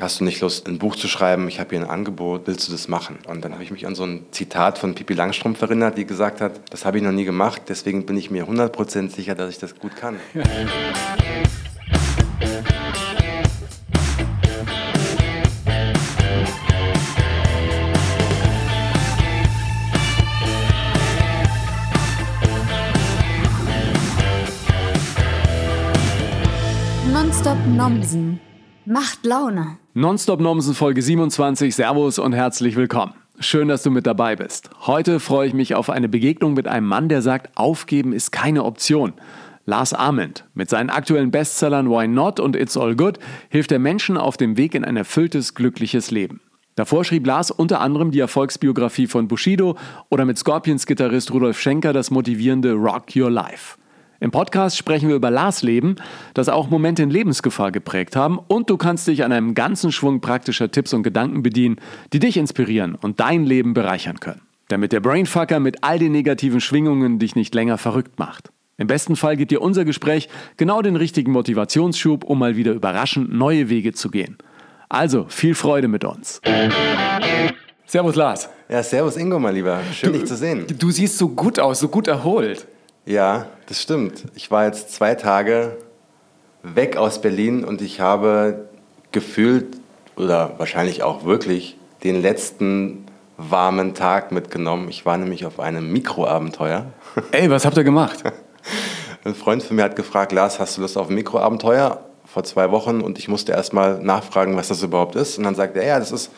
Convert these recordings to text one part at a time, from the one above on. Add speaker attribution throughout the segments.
Speaker 1: hast du nicht Lust, ein Buch zu schreiben? Ich habe hier ein Angebot, willst du das machen? Und dann habe ich mich an so ein Zitat von Pippi Langstrumpf erinnert, die gesagt hat, das habe ich noch nie gemacht, deswegen bin ich mir 100% sicher, dass ich das gut kann.
Speaker 2: Nonstop Nomsen macht Laune.
Speaker 3: Nonstop Nomsen Folge 27. Servus und herzlich willkommen. Schön, dass du mit dabei bist. Heute freue ich mich auf eine Begegnung mit einem Mann, der sagt, aufgeben ist keine Option. Lars Ament. Mit seinen aktuellen Bestsellern Why Not und It's All Good hilft er Menschen auf dem Weg in ein erfülltes, glückliches Leben. Davor schrieb Lars unter anderem die Erfolgsbiografie von Bushido oder mit Scorpions-Gitarrist Rudolf Schenker das motivierende Rock Your Life. Im Podcast sprechen wir über Lars Leben, das auch Momente in Lebensgefahr geprägt haben und du kannst dich an einem ganzen Schwung praktischer Tipps und Gedanken bedienen, die dich inspirieren und dein Leben bereichern können. Damit der Brainfucker mit all den negativen Schwingungen dich nicht länger verrückt macht. Im besten Fall gibt dir unser Gespräch genau den richtigen Motivationsschub, um mal wieder überraschend neue Wege zu gehen. Also viel Freude mit uns. Servus Lars.
Speaker 1: Ja, servus Ingo, mein Lieber. Schön, du, dich zu sehen.
Speaker 3: Du siehst so gut aus, so gut erholt.
Speaker 1: Ja, das stimmt. Ich war jetzt zwei Tage weg aus Berlin und ich habe gefühlt oder wahrscheinlich auch wirklich den letzten warmen Tag mitgenommen. Ich war nämlich auf einem Mikroabenteuer.
Speaker 3: Ey, was habt ihr gemacht?
Speaker 1: Ein Freund von mir hat gefragt, Lars, hast du Lust auf ein Mikroabenteuer? Vor zwei Wochen und ich musste erst mal nachfragen, was das überhaupt ist. Und dann sagte er, ja, das ist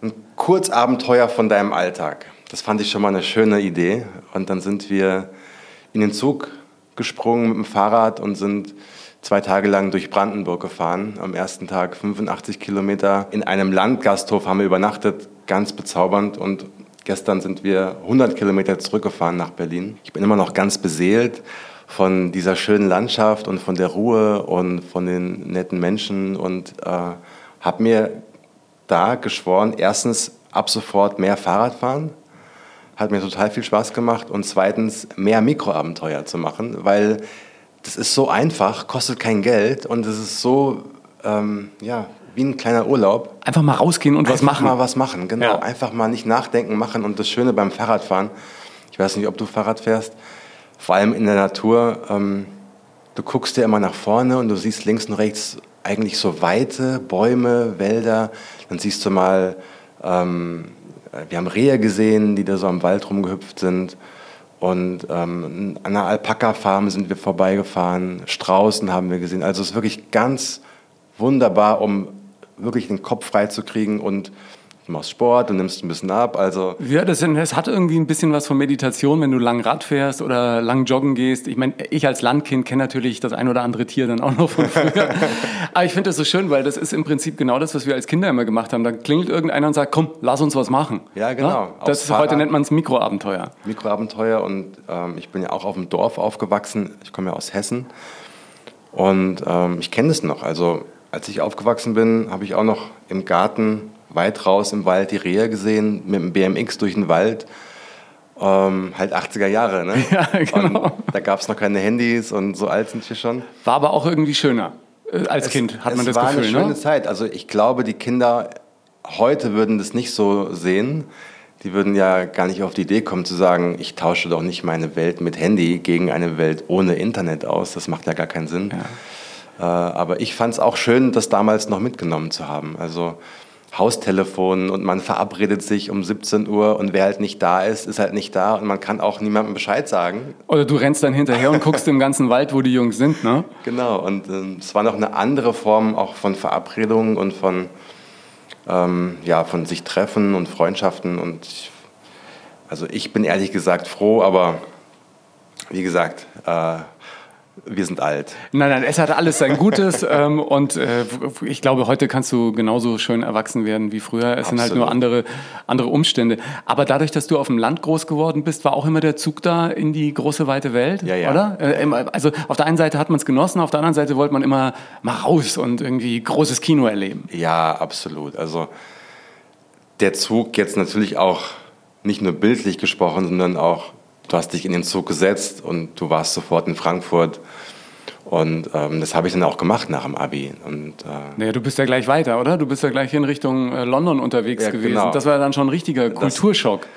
Speaker 1: ein Kurzabenteuer von deinem Alltag. Das fand ich schon mal eine schöne Idee. Und dann sind wir in den Zug gesprungen mit dem Fahrrad und sind zwei Tage lang durch Brandenburg gefahren. Am ersten Tag 85 Kilometer. In einem Landgasthof haben wir übernachtet, ganz bezaubernd. Und gestern sind wir 100 Kilometer zurückgefahren nach Berlin. Ich bin immer noch ganz beseelt von dieser schönen Landschaft und von der Ruhe und von den netten Menschen und äh, habe mir da geschworen, erstens ab sofort mehr Fahrrad fahren hat mir total viel Spaß gemacht und zweitens mehr Mikroabenteuer zu machen, weil das ist so einfach, kostet kein Geld und es ist so, ähm, ja, wie ein kleiner Urlaub.
Speaker 3: Einfach mal rausgehen und
Speaker 1: Einfach
Speaker 3: was machen.
Speaker 1: mal was machen, genau. Ja. Einfach mal nicht nachdenken, machen und das Schöne beim Fahrradfahren, ich weiß nicht, ob du Fahrrad fährst, vor allem in der Natur, ähm, du guckst dir immer nach vorne und du siehst links und rechts eigentlich so Weite, Bäume, Wälder, dann siehst du mal ähm, wir haben Rehe gesehen, die da so am Wald rumgehüpft sind. Und ähm, an einer Alpaka-Farm sind wir vorbeigefahren. Straußen haben wir gesehen. Also es ist wirklich ganz wunderbar, um wirklich den Kopf frei zu kriegen und du machst Sport, du nimmst ein bisschen ab. Also
Speaker 3: ja, das, das, hat irgendwie ein bisschen was von Meditation, wenn du lang Rad fährst oder lang joggen gehst. Ich meine, ich als Landkind kenne natürlich das ein oder andere Tier dann auch noch von früher. Aber ich finde das so schön, weil das ist im Prinzip genau das, was wir als Kinder immer gemacht haben. Da klingelt irgendeiner und sagt, komm, lass uns was machen.
Speaker 1: Ja, genau. Ja?
Speaker 3: Das ist, heute nennt man es Mikroabenteuer.
Speaker 1: Mikroabenteuer und ähm, ich bin ja auch auf dem Dorf aufgewachsen. Ich komme ja aus Hessen und ähm, ich kenne es noch. Also als ich aufgewachsen bin, habe ich auch noch im Garten weit raus im Wald die Rehe gesehen, mit dem BMX durch den Wald. Ähm, halt 80er Jahre, ne?
Speaker 3: Ja, genau. Und
Speaker 1: da gab es noch keine Handys und so alt sind wir schon.
Speaker 3: War aber auch irgendwie schöner. Äh, als es, Kind hat man das Gefühl,
Speaker 1: Es war eine schöne ne? Zeit. Also ich glaube, die Kinder heute würden das nicht so sehen. Die würden ja gar nicht auf die Idee kommen zu sagen, ich tausche doch nicht meine Welt mit Handy gegen eine Welt ohne Internet aus. Das macht ja gar keinen Sinn. Ja. Äh, aber ich fand es auch schön, das damals noch mitgenommen zu haben. Also Haustelefon und man verabredet sich um 17 Uhr und wer halt nicht da ist, ist halt nicht da und man kann auch niemandem Bescheid sagen.
Speaker 3: Oder du rennst dann hinterher und guckst im ganzen Wald, wo die Jungs sind, ne?
Speaker 1: Genau, und äh, es war noch eine andere Form auch von Verabredungen und von, ähm, ja, von sich treffen und Freundschaften und ich, also ich bin ehrlich gesagt froh, aber wie gesagt, äh, wir sind alt.
Speaker 3: Nein, nein, es hat alles sein Gutes ähm, und äh, ich glaube, heute kannst du genauso schön erwachsen werden wie früher. Es Absolut. sind halt nur andere, andere Umstände. Aber dadurch, dass du auf dem Land groß geworden bist, war auch immer der Zug da in die große, weite Welt,
Speaker 1: ja, ja.
Speaker 3: oder? Äh, also auf der einen Seite hat man es genossen, auf der anderen Seite wollte man immer mal raus und irgendwie großes Kino erleben.
Speaker 1: Ja, absolut. Also der Zug jetzt natürlich auch nicht nur bildlich gesprochen, sondern auch du hast dich in den Zug gesetzt und du warst sofort in Frankfurt Und ähm, das habe ich dann auch gemacht nach dem Abi. Und, äh,
Speaker 3: naja, du bist ja gleich weiter, oder? Du bist ja gleich in Richtung äh, London unterwegs ja, gewesen. Genau. Das war dann schon ein richtiger Kulturschock. Das,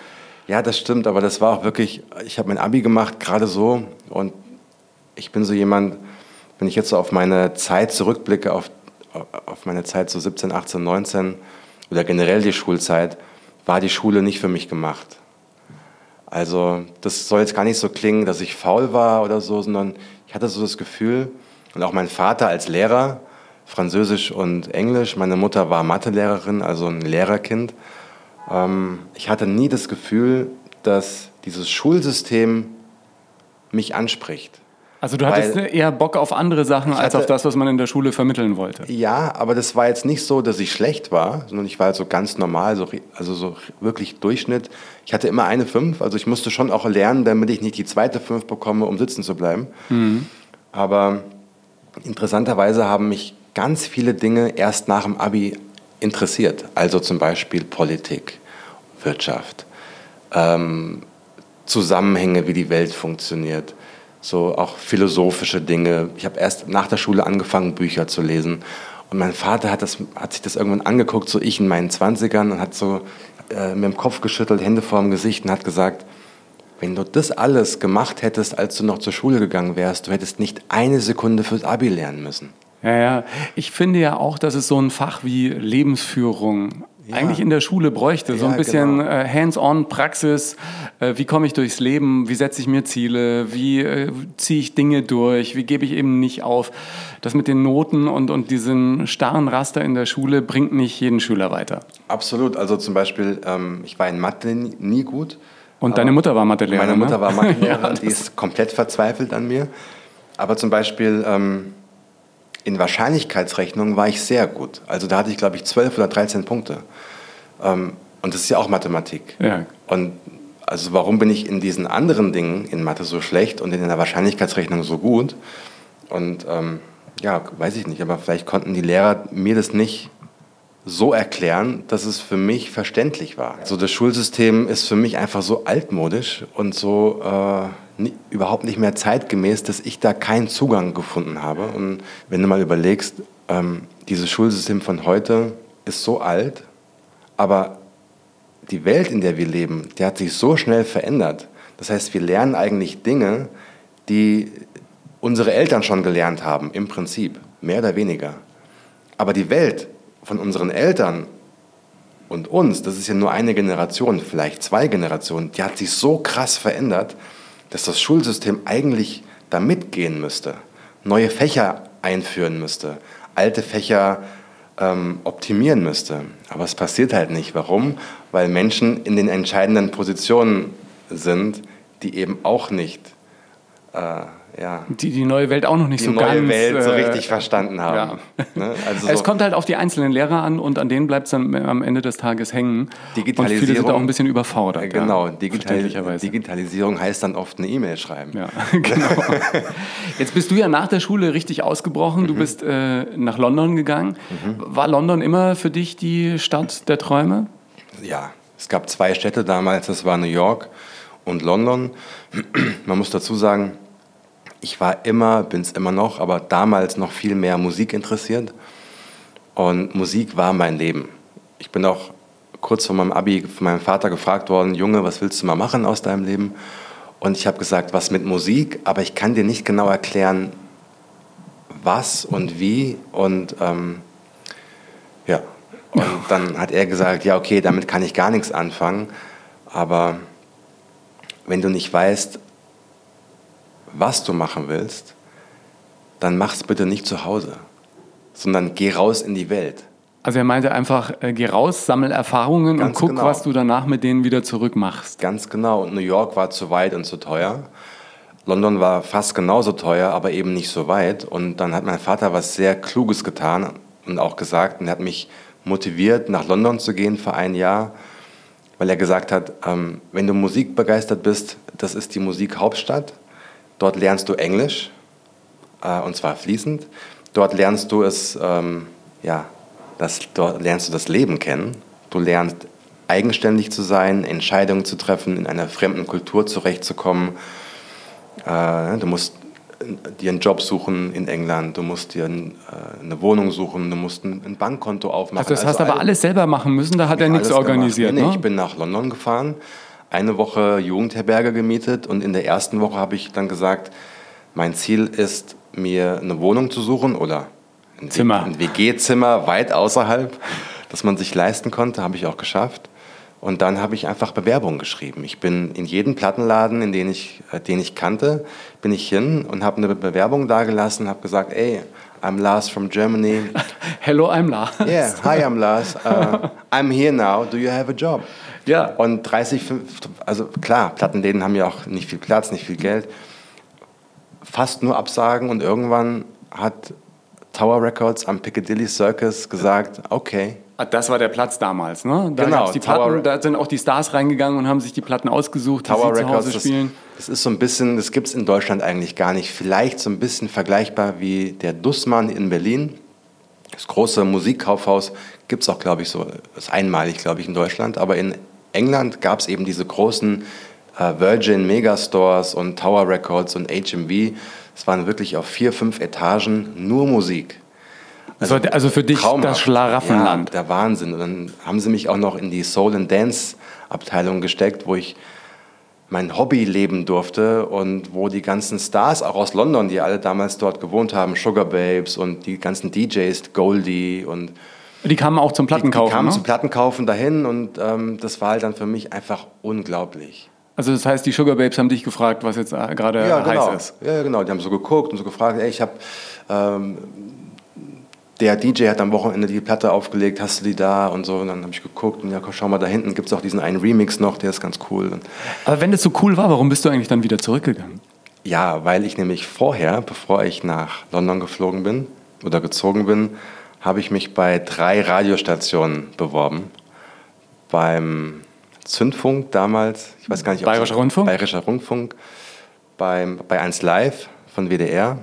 Speaker 1: ja, das stimmt, aber das war auch wirklich, ich habe mein Abi gemacht, gerade so. Und ich bin so jemand, wenn ich jetzt so auf meine Zeit zurückblicke, auf, auf meine Zeit so 17, 18, 19 oder generell die Schulzeit, war die Schule nicht für mich gemacht. Also das soll jetzt gar nicht so klingen, dass ich faul war oder so, sondern ich hatte so das Gefühl, und auch mein Vater als Lehrer, Französisch und Englisch, meine Mutter war Mathelehrerin, also ein Lehrerkind. Ähm, ich hatte nie das Gefühl, dass dieses Schulsystem mich anspricht.
Speaker 3: Also du hattest Weil eher Bock auf andere Sachen als hatte, auf das, was man in der Schule vermitteln wollte.
Speaker 1: Ja, aber das war jetzt nicht so, dass ich schlecht war, sondern ich war halt so ganz normal, so, also so wirklich Durchschnitt. Ich hatte immer eine Fünf, also ich musste schon auch lernen, damit ich nicht die zweite Fünf bekomme, um sitzen zu bleiben. Mhm. Aber interessanterweise haben mich ganz viele Dinge erst nach dem Abi interessiert. Also zum Beispiel Politik, Wirtschaft, ähm, Zusammenhänge, wie die Welt funktioniert so auch philosophische Dinge. Ich habe erst nach der Schule angefangen, Bücher zu lesen. Und mein Vater hat, das, hat sich das irgendwann angeguckt, so ich in meinen Zwanzigern, und hat so äh, mir im Kopf geschüttelt, Hände vor dem Gesicht und hat gesagt, wenn du das alles gemacht hättest, als du noch zur Schule gegangen wärst, du hättest nicht eine Sekunde fürs Abi lernen müssen.
Speaker 3: Ja, ja. Ich finde ja auch, dass es so ein Fach wie Lebensführung ja. eigentlich in der Schule bräuchte. So ein bisschen genau. äh, Hands-on, Praxis. Äh, wie komme ich durchs Leben? Wie setze ich mir Ziele? Wie äh, ziehe ich Dinge durch? Wie gebe ich eben nicht auf? Das mit den Noten und, und diesen starren Raster in der Schule bringt nicht jeden Schüler weiter.
Speaker 1: Absolut. Also zum Beispiel, ähm, ich war in Mathe nie, nie gut.
Speaker 3: Und deine Mutter war Mathelehrerin?
Speaker 1: Meine Mutter ne? war Mathelehrerin, ja, die ist komplett verzweifelt an mir. Aber zum Beispiel... Ähm, in Wahrscheinlichkeitsrechnungen war ich sehr gut. Also da hatte ich, glaube ich, 12 oder 13 Punkte. Ähm, und das ist ja auch Mathematik. Ja. Und also warum bin ich in diesen anderen Dingen in Mathe so schlecht und in der Wahrscheinlichkeitsrechnung so gut? Und ähm, ja, weiß ich nicht, aber vielleicht konnten die Lehrer mir das nicht so erklären, dass es für mich verständlich war. Also das Schulsystem ist für mich einfach so altmodisch und so äh, überhaupt nicht mehr zeitgemäß, dass ich da keinen Zugang gefunden habe. Und wenn du mal überlegst, ähm, dieses Schulsystem von heute ist so alt, aber die Welt, in der wir leben, die hat sich so schnell verändert. Das heißt, wir lernen eigentlich Dinge, die unsere Eltern schon gelernt haben, im Prinzip, mehr oder weniger. Aber die Welt von unseren Eltern und uns, das ist ja nur eine Generation, vielleicht zwei Generationen, die hat sich so krass verändert, dass das Schulsystem eigentlich da mitgehen müsste, neue Fächer einführen müsste, alte Fächer ähm, optimieren müsste. Aber es passiert halt nicht. Warum? Weil Menschen in den entscheidenden Positionen sind, die eben auch nicht äh, ja.
Speaker 3: Die die neue Welt auch noch nicht
Speaker 1: die
Speaker 3: so
Speaker 1: neue
Speaker 3: ganz
Speaker 1: Welt so äh, richtig verstanden haben.
Speaker 3: Ja. Ne? Also es so kommt halt auf die einzelnen Lehrer an und an denen bleibt es dann am Ende des Tages hängen.
Speaker 1: Digitalisierung,
Speaker 3: und viele sind auch ein bisschen überfordert.
Speaker 1: Genau, ja, Digital Digitalisierung heißt dann oft eine E-Mail schreiben.
Speaker 3: Ja, genau. Jetzt bist du ja nach der Schule richtig ausgebrochen. Du mhm. bist äh, nach London gegangen. Mhm. War London immer für dich die Stadt der Träume?
Speaker 1: Ja, es gab zwei Städte damals, das war New York und London. Man muss dazu sagen, ich war immer, bin es immer noch, aber damals noch viel mehr Musik interessiert. Und Musik war mein Leben. Ich bin auch kurz vor meinem Abi von meinem Vater gefragt worden, Junge, was willst du mal machen aus deinem Leben? Und ich habe gesagt, was mit Musik, aber ich kann dir nicht genau erklären, was und wie. Und ähm, ja, und dann hat er gesagt, ja, okay, damit kann ich gar nichts anfangen. Aber wenn du nicht weißt, was du machen willst, dann mach es bitte nicht zu Hause, sondern geh raus in die Welt.
Speaker 3: Also er meinte einfach, äh, geh raus, sammel Erfahrungen Ganz und guck, genau. was du danach mit denen wieder zurückmachst.
Speaker 1: Ganz genau. Und New York war zu weit und zu teuer. London war fast genauso teuer, aber eben nicht so weit. Und dann hat mein Vater was sehr Kluges getan und auch gesagt und er hat mich motiviert, nach London zu gehen für ein Jahr, weil er gesagt hat, ähm, wenn du musikbegeistert bist, das ist die Musikhauptstadt Dort lernst du Englisch, äh, und zwar fließend. Dort lernst du es, ähm, ja, das, dort lernst du das Leben kennen. Du lernst eigenständig zu sein, Entscheidungen zu treffen, in einer fremden Kultur zurechtzukommen. Äh, du musst dir einen Job suchen in England, du musst dir äh, eine Wohnung suchen, du musst ein, Bankkonto aufmachen.
Speaker 3: Also das hast du aber alles selber machen müssen, da hat er nichts organisiert.
Speaker 1: Nee,
Speaker 3: ne?
Speaker 1: ich bin nach London gefahren, eine Woche Jugendherberge gemietet und in der ersten Woche habe ich dann gesagt, mein Ziel ist, mir eine Wohnung zu suchen oder ein,
Speaker 3: Zimmer.
Speaker 1: ein WG-Zimmer weit außerhalb, das man sich leisten konnte, habe ich auch geschafft. Und dann habe ich einfach Bewerbungen geschrieben. Ich bin in jeden Plattenladen, in den ich, äh, den ich kannte, bin ich hin und habe eine Bewerbung dagelassen, habe gesagt, ey, I'm Lars from Germany.
Speaker 3: Hello, I'm Lars.
Speaker 1: Yeah, hi, I'm Lars. Uh, I'm here now. Do you have a job?
Speaker 3: Ja.
Speaker 1: Und 30, 50, also klar, Plattenläden haben ja auch nicht viel Platz, nicht viel Geld. Fast nur Absagen und irgendwann hat Tower Records am Piccadilly Circus gesagt, okay,
Speaker 3: Das war der Platz damals, ne? Da
Speaker 1: Genau,
Speaker 3: die Platten, da sind auch die Stars reingegangen und haben sich die Platten ausgesucht, die
Speaker 1: Tower
Speaker 3: sie zu
Speaker 1: Records,
Speaker 3: Hause
Speaker 1: das,
Speaker 3: spielen.
Speaker 1: das ist so ein bisschen, das gibt es in Deutschland eigentlich gar nicht. Vielleicht so ein bisschen vergleichbar wie der Dussmann in Berlin. Das große Musikkaufhaus gibt es auch, glaube ich, so, das ist einmalig, glaube ich, in Deutschland. Aber in England gab es eben diese großen äh, Virgin Megastores und Tower Records und HMV. Es waren wirklich auf vier, fünf Etagen nur Musik.
Speaker 3: Also, also für dich
Speaker 1: Traumhaft.
Speaker 3: das Schlaraffenland.
Speaker 1: Ja, der Wahnsinn. Und dann haben sie mich auch noch in die Soul and Dance Abteilung gesteckt, wo ich mein Hobby leben durfte und wo die ganzen Stars auch aus London, die alle damals dort gewohnt haben, Sugar Babes und die ganzen DJs, Goldie und
Speaker 3: Die kamen auch zum
Speaker 1: die, die
Speaker 3: Plattenkaufen.
Speaker 1: kamen
Speaker 3: ne?
Speaker 1: zum Plattenkaufen dahin und ähm, das war halt dann für mich einfach unglaublich.
Speaker 3: Also das heißt, die Sugar Babes haben dich gefragt, was jetzt äh, gerade
Speaker 1: Ja, genau.
Speaker 3: heiß ist.
Speaker 1: Ja, ja, genau. Die haben so geguckt und so gefragt, ey, ich habe, ähm, der DJ hat am Wochenende die Platte aufgelegt, hast du die da und so. Und dann habe ich geguckt und ja, schau mal, da hinten gibt es auch diesen einen Remix noch, der ist ganz cool.
Speaker 3: Aber wenn das so cool war, warum bist du eigentlich dann wieder zurückgegangen?
Speaker 1: ja, weil ich nämlich vorher, bevor ich nach London geflogen bin oder gezogen bin, habe ich mich bei drei Radiostationen beworben. Beim Zündfunk damals, ich weiß gar nicht, ob
Speaker 3: Bayerischer Rundfunk?
Speaker 1: Bayerischer Rundfunk, beim, bei 1 Live von WDR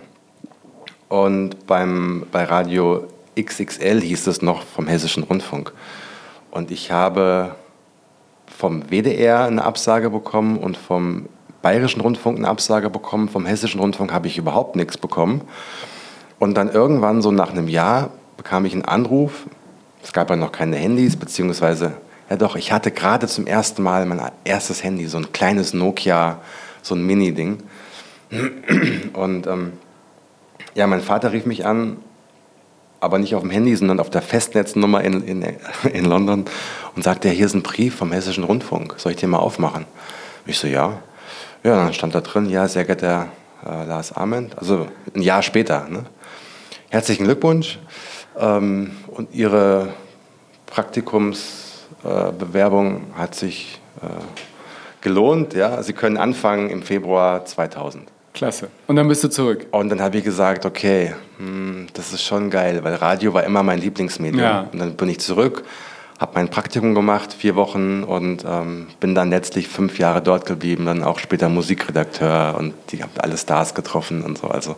Speaker 1: und beim, bei Radio XXL hieß es noch vom Hessischen Rundfunk. Und ich habe vom WDR eine Absage bekommen und vom Bayerischen Rundfunk eine Absage bekommen. Vom Hessischen Rundfunk habe ich überhaupt nichts bekommen. Und dann irgendwann, so nach einem Jahr, bekam ich einen Anruf. Es gab ja noch keine Handys, beziehungsweise, ja doch, ich hatte gerade zum ersten Mal mein erstes Handy, so ein kleines Nokia, so ein Mini-Ding. Und ähm, ja, mein Vater rief mich an, aber nicht auf dem Handy, sondern auf der Festnetznummer in, in, in London und sagte, ja, hier ist ein Brief vom Hessischen Rundfunk, soll ich den mal aufmachen? Ich so, ja. Ja, dann stand da drin, ja, sehr geehrter äh, Lars Ament, also ein Jahr später. Ne? Herzlichen Glückwunsch ähm, und Ihre Praktikumsbewerbung äh, hat sich äh, gelohnt. Ja? Sie können anfangen im Februar 2000.
Speaker 3: Klasse. Und dann bist du zurück.
Speaker 1: Und dann habe ich gesagt, okay, hm, das ist schon geil, weil Radio war immer mein Lieblingsmedium.
Speaker 3: Ja.
Speaker 1: Und dann bin ich zurück, habe mein Praktikum gemacht, vier Wochen und ähm, bin dann letztlich fünf Jahre dort geblieben, dann auch später Musikredakteur und die habe alle Stars getroffen und so. Also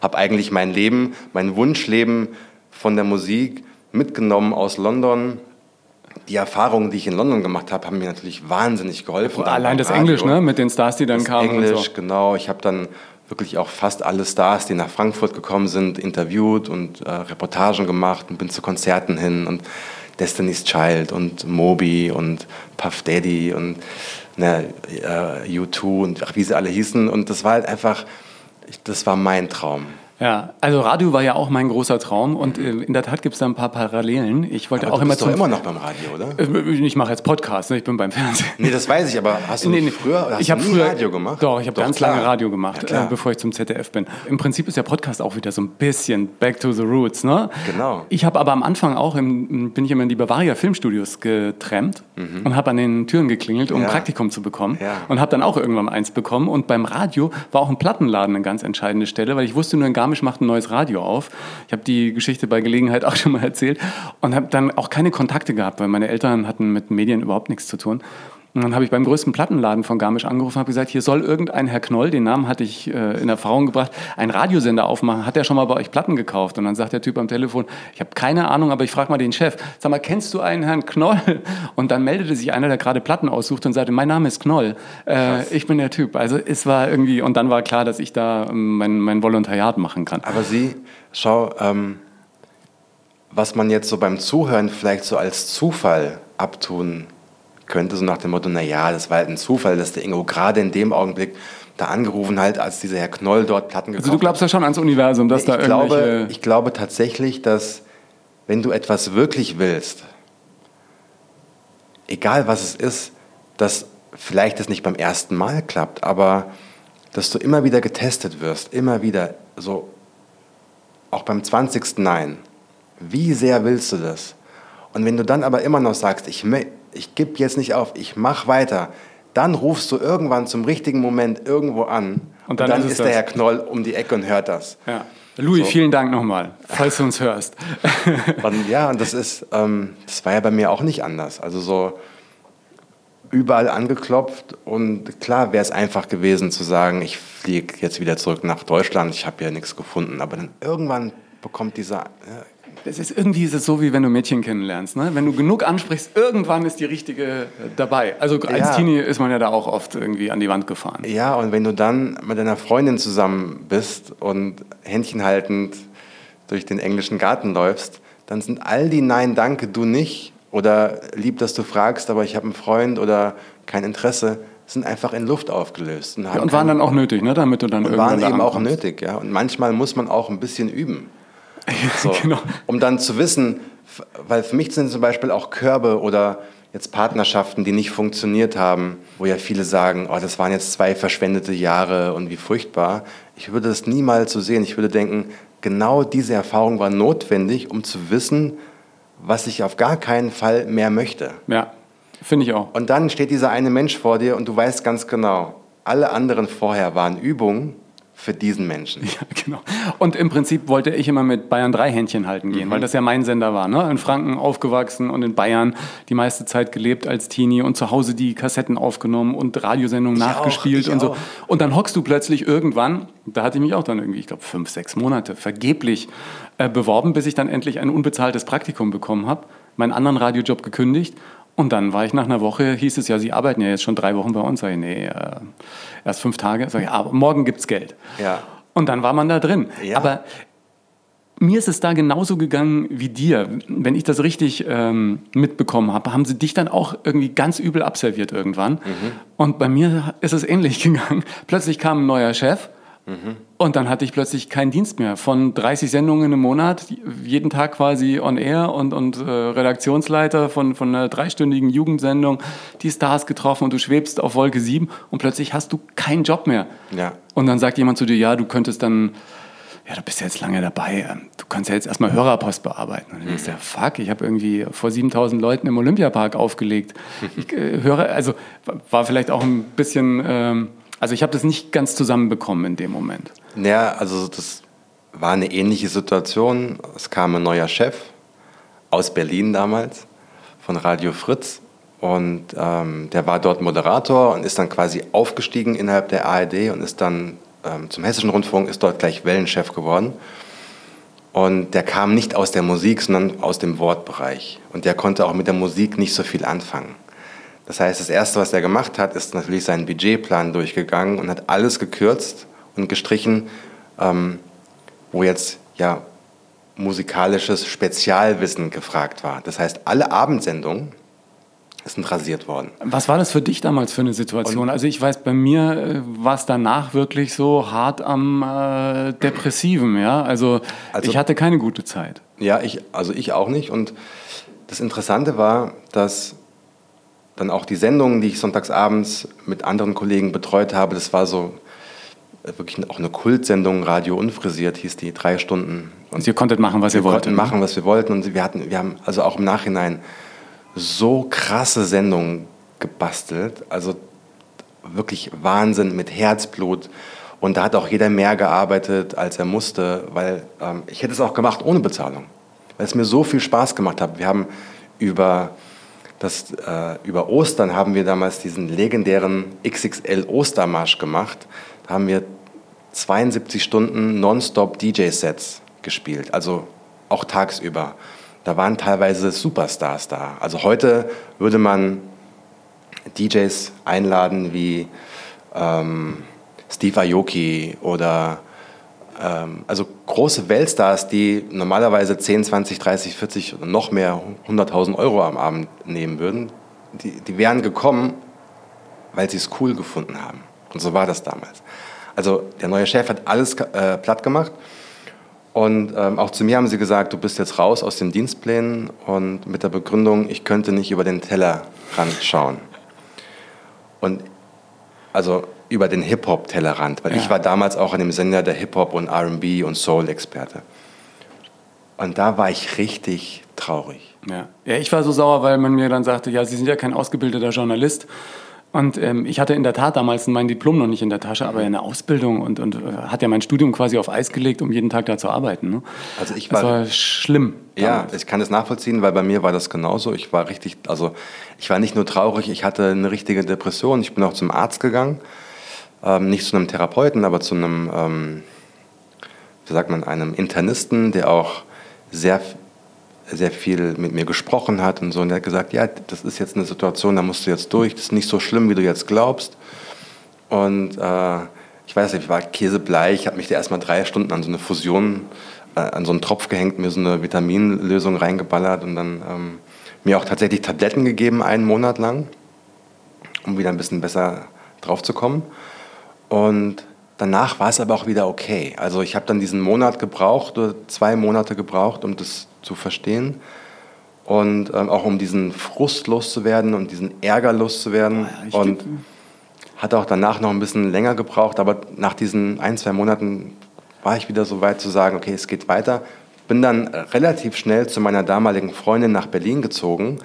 Speaker 1: habe eigentlich mein Leben, mein Wunschleben von der Musik mitgenommen aus London. Die Erfahrungen, die ich in London gemacht habe, haben mir natürlich wahnsinnig geholfen.
Speaker 3: Und allein das
Speaker 1: Radio.
Speaker 3: Englisch, ne? Mit den Stars, die dann
Speaker 1: Das
Speaker 3: kamen.
Speaker 1: Englisch,
Speaker 3: und so.
Speaker 1: genau. Ich habe dann wirklich auch fast alle Stars, die nach Frankfurt gekommen sind, interviewt und äh, Reportagen gemacht und bin zu Konzerten hin und Destiny's Child und Moby und Puff Daddy und ne, äh, U2 und ach, wie sie alle hießen. Und das war halt einfach, ich, das war mein Traum.
Speaker 3: Ja, also Radio war ja auch mein großer Traum und äh, in der Tat gibt es da ein paar Parallelen. Ich wollte
Speaker 1: Aber
Speaker 3: auch
Speaker 1: du
Speaker 3: immer
Speaker 1: bist doch
Speaker 3: zum
Speaker 1: immer noch beim Radio, oder?
Speaker 3: Äh, Ich mache jetzt Podcast, ne? ich bin beim Fernsehen.
Speaker 1: Nee, das weiß ich, aber hast du
Speaker 3: Nee, nee.
Speaker 1: früher hast
Speaker 3: ich
Speaker 1: du
Speaker 3: habe
Speaker 1: nie
Speaker 3: früher
Speaker 1: Radio gemacht?
Speaker 3: Doch, ich habe ganz
Speaker 1: klar.
Speaker 3: lange Radio gemacht,
Speaker 1: Ja,
Speaker 3: äh, bevor ich zum ZDF bin. Im Prinzip ist der Podcast auch wieder so ein bisschen Back to the Roots, ne?
Speaker 1: Genau.
Speaker 3: Ich habe aber am Anfang auch im, bin ich immer in die Bavaria Filmstudios getrennt und habe an den Türen geklingelt, um
Speaker 1: Mhm. Ja.
Speaker 3: ein Praktikum zu bekommen
Speaker 1: Ja.
Speaker 3: und habe dann auch irgendwann eins bekommen. Und beim Radio war auch ein Plattenladen eine ganz entscheidende Stelle, weil ich wusste nur, in Garmisch macht ein neues Radio auf. Ich habe die Geschichte bei Gelegenheit auch schon mal erzählt und habe dann auch keine Kontakte gehabt, weil meine Eltern hatten mit Medien überhaupt nichts zu tun. Und dann habe ich beim größten Plattenladen von Garmisch angerufen und habe gesagt, hier soll irgendein Herr Knoll, den Namen hatte ich äh, in Erfahrung gebracht, einen Radiosender aufmachen. Hat er schon mal bei euch Platten gekauft? Und dann sagt der Typ am Telefon, ich habe keine Ahnung, aber ich frage mal den Chef. Sag mal, kennst du einen Herrn Knoll? Und dann meldete sich einer, der gerade Platten aussucht und sagte, mein Name ist Knoll. Äh, ich bin der Typ. Also es war irgendwie, und dann war klar, dass ich da ähm, mein, mein Volontariat machen kann.
Speaker 1: Aber Sie, schau, ähm, was man jetzt so beim Zuhören vielleicht so als Zufall abtun könnte, so nach dem Motto, naja, das war halt ein Zufall, dass der Ingo gerade in dem Augenblick da angerufen hat, als dieser Herr Knoll dort Platten gekauft
Speaker 3: Also du glaubst ja schon ans Universum, dass
Speaker 1: ich
Speaker 3: da
Speaker 1: glaube,
Speaker 3: irgendwelche...
Speaker 1: Ich glaube tatsächlich, dass wenn du etwas wirklich willst, egal was es ist, dass vielleicht es nicht beim ersten Mal klappt, aber dass du immer wieder getestet wirst, immer wieder, so auch beim 20. Nein. Wie sehr willst du das? Und wenn du dann aber immer noch sagst, ich, ich gebe jetzt nicht auf, ich mache weiter, dann rufst du irgendwann zum richtigen Moment irgendwo an und dann, und dann ist, ist der Herr Knoll um die Ecke und hört das.
Speaker 3: Ja. Louis, so. vielen Dank nochmal, falls du uns hörst.
Speaker 1: und, ja, und das ist, ähm, das war ja bei mir auch nicht anders. Also so überall angeklopft und klar wäre es einfach gewesen zu sagen, ich fliege jetzt wieder zurück nach Deutschland, ich habe ja nichts gefunden, aber dann irgendwann bekommt dieser,
Speaker 3: das ist irgendwie ist es so, wie wenn du Mädchen kennenlernst. Ne? Wenn du genug ansprichst, irgendwann ist die richtige dabei. Also als ja. Teenie ist man ja da auch oft irgendwie an die Wand gefahren.
Speaker 1: Ja, und wenn du dann mit deiner Freundin zusammen bist und Händchen haltend durch den englischen Garten läufst, dann sind all die Nein, danke, du nicht oder lieb, dass du fragst, aber ich habe einen Freund oder kein Interesse, sind einfach in Luft aufgelöst.
Speaker 3: Und, ja, und waren dann auch nötig, ne? damit du dann und
Speaker 1: irgendwann waren eben auch nötig, ja. Und manchmal muss man auch ein bisschen üben. So, genau. Um dann zu wissen, weil für mich sind zum Beispiel auch Körbe oder jetzt Partnerschaften, die nicht funktioniert haben, wo ja viele sagen, oh, das waren jetzt zwei verschwendete Jahre und wie furchtbar. Ich würde das niemals so sehen. Ich würde denken, genau diese Erfahrung war notwendig, um zu wissen, was ich auf gar keinen Fall mehr möchte.
Speaker 3: Ja, finde ich auch.
Speaker 1: Und dann steht dieser eine Mensch vor dir und du weißt ganz genau, alle anderen vorher waren Übungen für diesen Menschen.
Speaker 3: Ja, genau. Und im Prinzip wollte ich immer mit Bayern 3 Händchen halten gehen, mhm. weil das ja mein Sender war. Ne? In Franken aufgewachsen und in Bayern die meiste Zeit gelebt als Teenie und zu Hause die Kassetten aufgenommen und Radiosendungen ich nachgespielt auch, und so. Auch. Und dann hockst du plötzlich irgendwann, da hatte ich mich auch dann irgendwie, ich glaube, fünf, sechs Monate vergeblich äh, beworben, bis ich dann endlich ein unbezahltes Praktikum bekommen habe, meinen anderen Radiojob gekündigt und dann war ich nach einer Woche, hieß es ja, Sie arbeiten ja jetzt schon drei Wochen bei uns. Sag ich, nee, äh, erst fünf Tage. Sag ich, aber morgen gibt's Geld.
Speaker 1: Ja.
Speaker 3: Und dann war man da drin. Ja. Aber mir ist es da genauso gegangen wie dir. Wenn ich das richtig ähm, mitbekommen habe, haben sie dich dann auch irgendwie ganz übel abserviert irgendwann. Mhm. Und bei mir ist es ähnlich gegangen. Plötzlich kam ein neuer Chef Mhm. Und dann hatte ich plötzlich keinen Dienst mehr. Von 30 Sendungen im Monat, jeden Tag quasi on air und, und äh, Redaktionsleiter von, von einer dreistündigen Jugendsendung, die Stars getroffen und du schwebst auf Wolke 7 und plötzlich hast du keinen Job mehr.
Speaker 1: Ja.
Speaker 3: Und dann sagt jemand zu dir, ja, du könntest dann, ja, du bist ja jetzt lange dabei, ähm, du kannst ja jetzt erstmal Hörerpost bearbeiten. Und dann denkst du, ja, fuck, ich habe irgendwie vor 7000 Leuten im Olympiapark aufgelegt. Ich äh, höre, also war vielleicht auch ein bisschen... Ähm, also ich habe das nicht ganz zusammenbekommen in dem Moment.
Speaker 1: Ja, also das war eine ähnliche Situation. Es kam ein neuer Chef aus Berlin damals von Radio Fritz und ähm, der war dort Moderator und ist dann quasi aufgestiegen innerhalb der ARD und ist dann ähm, zum Hessischen Rundfunk, ist dort gleich Wellenchef geworden. Und der kam nicht aus der Musik, sondern aus dem Wortbereich. Und der konnte auch mit der Musik nicht so viel anfangen. Das heißt, das Erste, was er gemacht hat, ist natürlich seinen Budgetplan durchgegangen und hat alles gekürzt und gestrichen, ähm, wo jetzt ja musikalisches Spezialwissen gefragt war. Das heißt, alle Abendsendungen sind rasiert worden.
Speaker 3: Was war das für dich damals für eine Situation? Und also ich weiß, bei mir äh, war es danach wirklich so hart am äh, Depressiven. Ja? Also, also ich hatte keine gute Zeit.
Speaker 1: Ja, ich, also ich auch nicht. Und das Interessante war, dass dann auch die Sendungen, die ich sonntagsabends mit anderen Kollegen betreut habe, das war so äh, wirklich auch eine Kultsendung, Radio Unfrisiert hieß die, drei Stunden.
Speaker 3: Und also ihr konntet machen, was ihr wolltet. Wir
Speaker 1: konnten machen, was wir wollten. Und wir, hatten, wir haben also auch im Nachhinein so krasse Sendungen gebastelt. Also wirklich Wahnsinn mit Herzblut. Und da hat auch jeder mehr gearbeitet, als er musste, weil ähm, ich hätte es auch gemacht ohne Bezahlung. Weil es mir so viel Spaß gemacht hat. Wir haben über dass äh, über Ostern haben wir damals diesen legendären XXL Ostermarsch gemacht. Da haben wir 72 Stunden nonstop DJ-Sets gespielt, also auch tagsüber. Da waren teilweise Superstars da. Also heute würde man DJs einladen wie ähm, Steve Aoki oder also große Weltstars, die normalerweise 10, 20, 30, 40 oder noch mehr 100.000 Euro am Abend nehmen würden, die, die wären gekommen, weil sie es cool gefunden haben. Und so war das damals. Also der neue Chef hat alles äh, platt gemacht. Und ähm, auch zu mir haben sie gesagt, du bist jetzt raus aus den Dienstplänen und mit der Begründung, ich könnte nicht über den Tellerrand schauen. Und also über den Hip-Hop-Tellerrand, weil ja. ich war damals auch an dem Sender der Hip-Hop und RB und Soul-Experte. Und da war ich richtig traurig.
Speaker 3: Ja. ja, ich war so sauer, weil man mir dann sagte, ja, Sie sind ja kein ausgebildeter Journalist. Und ähm, ich hatte in der Tat damals mein Diplom noch nicht in der Tasche, aber eine Ausbildung und, und äh, hat ja mein Studium quasi auf Eis gelegt, um jeden Tag da zu arbeiten. Ne?
Speaker 1: Also ich war,
Speaker 3: das war schlimm.
Speaker 1: Damals. Ja, ich kann das nachvollziehen, weil bei mir war das genauso. Ich war richtig, also ich war nicht nur traurig, ich hatte eine richtige Depression. Ich bin auch zum Arzt gegangen, ähm, nicht zu einem Therapeuten, aber zu einem, ähm, wie sagt man, einem Internisten, der auch sehr sehr viel mit mir gesprochen hat und so. Und er hat gesagt, ja, das ist jetzt eine Situation, da musst du jetzt durch, das ist nicht so schlimm, wie du jetzt glaubst. Und äh, ich weiß nicht, ich war käsebleich, habe mich da erstmal drei Stunden an so eine Fusion, äh, an so einen Tropf gehängt, mir so eine Vitaminlösung reingeballert und dann ähm, mir auch tatsächlich Tabletten gegeben, einen Monat lang, um wieder ein bisschen besser drauf zu kommen. Und danach war es aber auch wieder okay. Also ich habe dann diesen Monat gebraucht, oder zwei Monate gebraucht, um das zu verstehen und ähm, auch um diesen Frust loszuwerden und diesen Ärger loszuwerden. Ja, und hat auch danach noch ein bisschen länger gebraucht, aber nach diesen ein, zwei Monaten war ich wieder so weit zu sagen, okay, es geht weiter. Bin dann relativ schnell zu meiner damaligen Freundin nach Berlin gezogen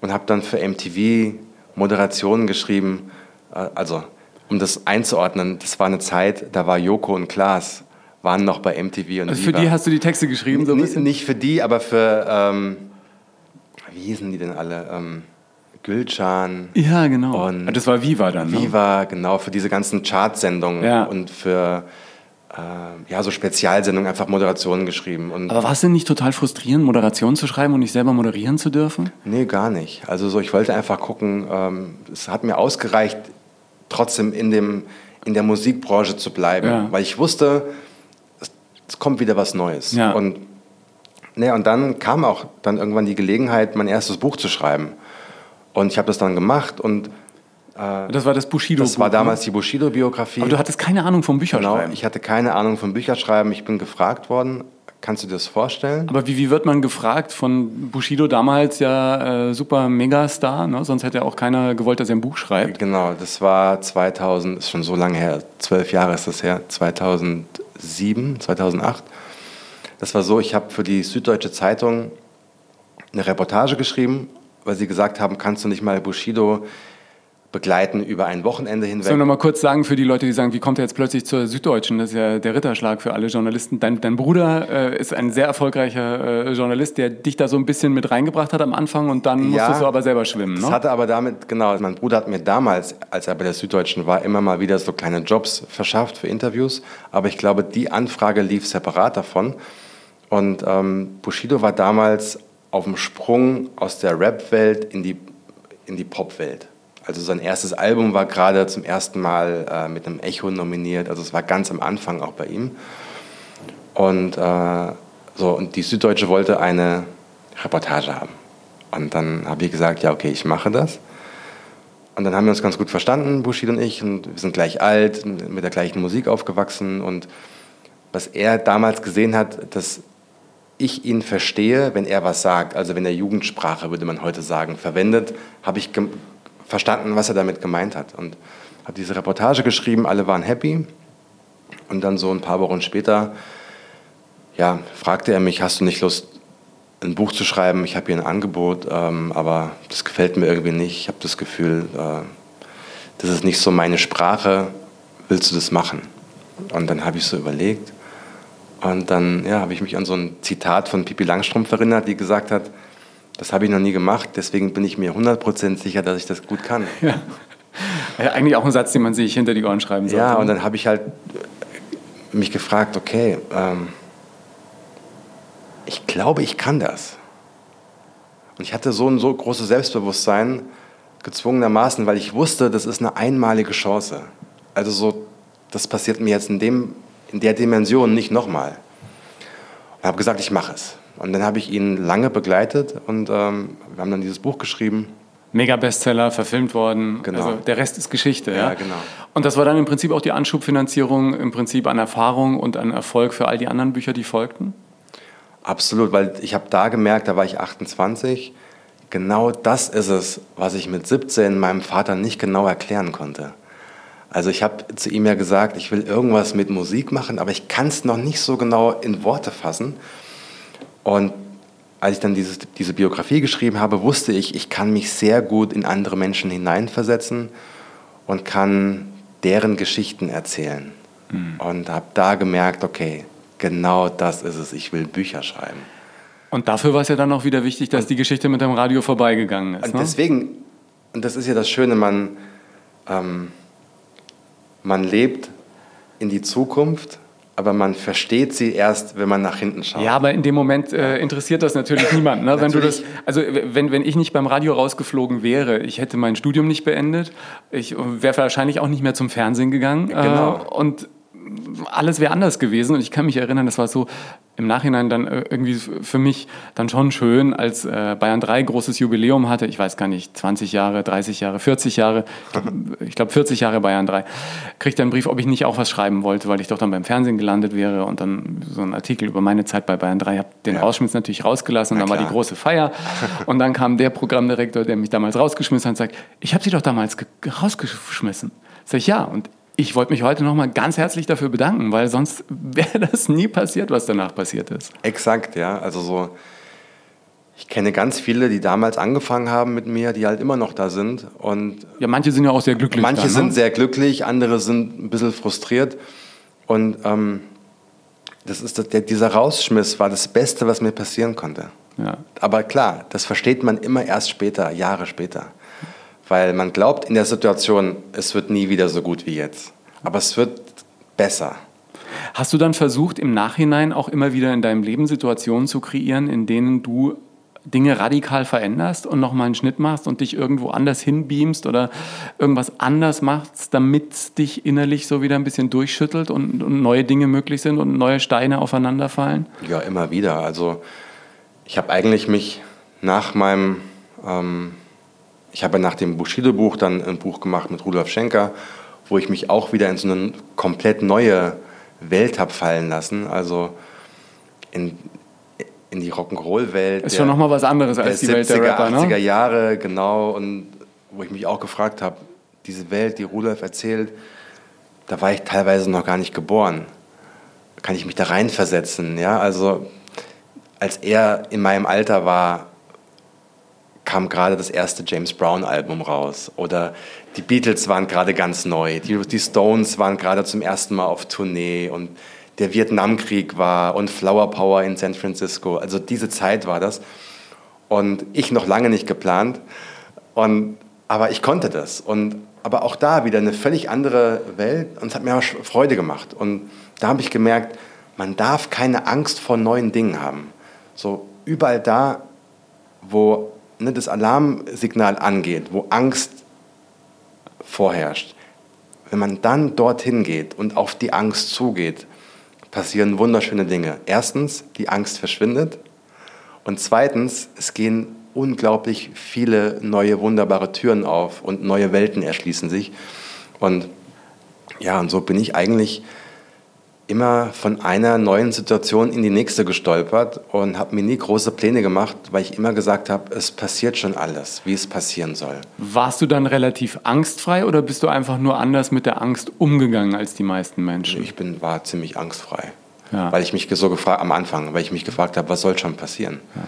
Speaker 1: und habe dann für MTV Moderationen geschrieben. Äh, also, um das einzuordnen, das war eine Zeit, da war Joko und Klaas waren noch bei MTV und
Speaker 3: Also für die hast du die Texte geschrieben? So
Speaker 1: nicht, nicht für die, aber für, ähm, wie hießen die denn alle? Ähm, Gülcan.
Speaker 3: Ja, genau. Und ah, das war Viva dann.
Speaker 1: Ne? Viva, genau, für diese ganzen Chartsendungen ja. und für äh, ja, so Spezialsendungen, einfach Moderationen geschrieben. Und
Speaker 3: aber war es denn nicht total frustrierend, Moderationen zu schreiben und nicht selber moderieren zu dürfen?
Speaker 1: Nee, gar nicht. Also so, ich wollte einfach gucken, ähm, es hat mir ausgereicht, trotzdem in, dem, in der Musikbranche zu bleiben, ja. weil ich wusste, es kommt wieder was Neues. Ja. Und, ne, und dann kam auch dann irgendwann die Gelegenheit, mein erstes Buch zu schreiben. Und ich habe das dann gemacht und
Speaker 3: äh, das war das Bushido.
Speaker 1: Das war ne? damals die Bushido-Biografie.
Speaker 3: Aber du hattest keine Ahnung vom Bücherschreiben. Genau,
Speaker 1: ich hatte keine Ahnung vom Bücherschreiben. Ich bin gefragt worden. Kannst du dir das vorstellen?
Speaker 3: Aber wie, wie wird man gefragt von Bushido damals ja äh, super Megastar, ne? sonst hätte ja auch keiner gewollt, dass er ein Buch schreibt.
Speaker 1: Genau, das war 2000, ist schon so lange her, zwölf Jahre ist das her, 2000 2007, 2008. Das war so, ich habe für die Süddeutsche Zeitung eine Reportage geschrieben, weil sie gesagt haben, kannst du nicht mal Bushido begleiten über ein Wochenende hinweg.
Speaker 3: Sollen wir noch mal kurz sagen für die Leute, die sagen, wie kommt er jetzt plötzlich zur Süddeutschen? Das ist ja der Ritterschlag für alle Journalisten. Dein, dein Bruder äh, ist ein sehr erfolgreicher äh, Journalist, der dich da so ein bisschen mit reingebracht hat am Anfang und dann ja, musstest du aber selber schwimmen.
Speaker 1: Das ne? hatte aber damit, genau, mein Bruder hat mir damals, als er bei der Süddeutschen war, immer mal wieder so kleine Jobs verschafft für Interviews. Aber ich glaube, die Anfrage lief separat davon. Und ähm, Bushido war damals auf dem Sprung aus der Rap-Welt in die, in die Pop-Welt. Also sein erstes Album war gerade zum ersten Mal äh, mit einem Echo nominiert. Also es war ganz am Anfang auch bei ihm. Und, äh, so, und die Süddeutsche wollte eine Reportage haben. Und dann habe ich gesagt, ja, okay, ich mache das. Und dann haben wir uns ganz gut verstanden, Bushido und ich. Und wir sind gleich alt, mit der gleichen Musik aufgewachsen. Und was er damals gesehen hat, dass ich ihn verstehe, wenn er was sagt, also wenn er Jugendsprache, würde man heute sagen, verwendet, habe ich verstanden, was er damit gemeint hat. Und habe diese Reportage geschrieben, alle waren happy. Und dann so ein paar Wochen später ja, fragte er mich, hast du nicht Lust, ein Buch zu schreiben? Ich habe hier ein Angebot, ähm, aber das gefällt mir irgendwie nicht. Ich habe das Gefühl, äh, das ist nicht so meine Sprache. Willst du das machen? Und dann habe ich so überlegt. Und dann ja, habe ich mich an so ein Zitat von Pippi Langstrumpf erinnert, die gesagt hat, Das habe ich noch nie gemacht, deswegen bin ich mir 100% sicher, dass ich das gut kann.
Speaker 3: Ja. ja. Eigentlich auch ein Satz, den man sich hinter die Ohren schreiben sollte.
Speaker 1: Ja, und dann habe ich halt mich gefragt, okay, ähm, ich glaube, ich kann das. Und ich hatte so ein so großes Selbstbewusstsein, gezwungenermaßen, weil ich wusste, das ist eine einmalige Chance. Also so, das passiert mir jetzt in, dem, in der Dimension nicht nochmal. Und habe gesagt, ich mache es. Und dann habe ich ihn lange begleitet und ähm, wir haben dann dieses Buch geschrieben.
Speaker 3: Mega-Bestseller, verfilmt worden.
Speaker 1: Genau.
Speaker 3: Also der Rest ist Geschichte. Ja,
Speaker 1: ja, genau.
Speaker 3: Und das war dann im Prinzip auch die Anschubfinanzierung, im Prinzip an Erfahrung und an Erfolg für all die anderen Bücher, die folgten?
Speaker 1: Absolut, weil ich habe da gemerkt, da war ich 28, genau das ist es, was ich mit 17 meinem Vater nicht genau erklären konnte. Also ich habe zu ihm ja gesagt, ich will irgendwas mit Musik machen, aber ich kann es noch nicht so genau in Worte fassen. Und als ich dann dieses, diese Biografie geschrieben habe, wusste ich, ich kann mich sehr gut in andere Menschen hineinversetzen und kann deren Geschichten erzählen. Mhm. Und habe da gemerkt, okay, genau das ist es, ich will Bücher schreiben.
Speaker 3: Und dafür war es ja dann auch wieder wichtig, dass die Geschichte mit dem Radio vorbeigegangen ist.
Speaker 1: Und ne? deswegen, und das ist ja das Schöne, man, ähm, man lebt in die Zukunft, aber man versteht sie erst, wenn man nach hinten schaut.
Speaker 3: Ja, aber in dem Moment äh, interessiert das natürlich niemand. Ne? Wenn du das, also wenn, wenn ich nicht beim Radio rausgeflogen wäre, ich hätte mein Studium nicht beendet, ich wäre wahrscheinlich auch nicht mehr zum Fernsehen gegangen.
Speaker 1: Genau.
Speaker 3: Äh, und alles wäre anders gewesen. Und ich kann mich erinnern, das war so im Nachhinein dann äh, irgendwie für mich dann schon schön, als äh, Bayern 3 großes Jubiläum hatte. Ich weiß gar nicht, 20 Jahre, 30 Jahre, 40 Jahre. Ich glaube 40 Jahre Bayern 3. Kriegte einen Brief, ob ich nicht auch was schreiben wollte, weil ich doch dann beim Fernsehen gelandet wäre und dann so einen Artikel über meine Zeit bei Bayern 3. Ich habe den ja. Rausschmiss natürlich rausgelassen und dann war die große Feier. Und dann kam der Programmdirektor, der mich damals rausgeschmissen hat und sagt, ich habe Sie doch damals rausgeschmissen. Sag ich, ja. Und ich wollte mich heute nochmal ganz herzlich dafür bedanken, weil sonst wäre das nie passiert, was danach passiert ist.
Speaker 1: Exakt, ja. Also so, ich kenne ganz viele, die damals angefangen haben mit mir, die halt immer noch da sind. Und
Speaker 3: ja, manche sind ja auch sehr glücklich.
Speaker 1: Manche dann, ne? sind sehr glücklich, andere sind ein bisschen frustriert. Und ähm, das ist das, der, dieser Rausschmiss war das Beste, was mir passieren konnte. Ja. Aber klar, das versteht man immer erst später, Jahre später weil man glaubt in der Situation, es wird nie wieder so gut wie jetzt. Aber es wird besser.
Speaker 3: Hast du dann versucht, im Nachhinein auch immer wieder in deinem Leben Situationen zu kreieren, in denen du Dinge radikal veränderst und nochmal einen Schnitt machst und dich irgendwo anders hinbeamst oder irgendwas anders machst, damit dich innerlich so wieder ein bisschen durchschüttelt und, und neue Dinge möglich sind und neue Steine aufeinanderfallen?
Speaker 1: Ja, immer wieder. Also ich habe eigentlich mich nach meinem ähm, ich habe nach dem Bushido-Buch dann ein Buch gemacht mit Rudolf Schenker, wo ich mich auch wieder in so eine komplett neue Welt habe fallen lassen. Also in, in die Rock'n'Roll-Welt.
Speaker 3: Ist schon nochmal was anderes als die 70er, Welt der Rapper,
Speaker 1: 80er ne? Jahre, genau. Und wo ich mich auch gefragt habe, diese Welt, die Rudolf erzählt, da war ich teilweise noch gar nicht geboren. Kann ich mich da reinversetzen? Ja, also als er in meinem Alter war, kam gerade das erste James Brown Album raus. Oder die Beatles waren gerade ganz neu, die, die Stones waren gerade zum ersten Mal auf Tournee. Und der Vietnamkrieg war und Flower Power in San Francisco. Also diese Zeit war das. Und ich noch lange nicht geplant. Und aber ich konnte das. Und aber auch da wieder eine völlig andere Welt. Und es hat mir Freude gemacht. Und da habe ich gemerkt, man darf keine Angst vor neuen Dingen haben. So überall da, wo ne, das Alarmsignal angeht, wo Angst vorherrscht, wenn man dann dorthin geht und auf die Angst zugeht, passieren wunderschöne Dinge. Erstens, die Angst verschwindet. Und zweitens, es gehen unglaublich viele neue, wunderbare Türen auf und neue Welten erschließen sich. Und ja, und so bin ich eigentlich immer von einer neuen Situation in die nächste gestolpert und habe mir nie große Pläne gemacht, weil ich immer gesagt habe, es passiert schon alles, wie es passieren soll.
Speaker 3: Warst du dann relativ angstfrei oder bist du einfach nur anders mit der Angst umgegangen als die meisten Menschen?
Speaker 1: Ich bin, war ziemlich angstfrei, ja. weil ich mich so gefragt am Anfang, weil ich mich gefragt habe, was soll schon passieren? Ja.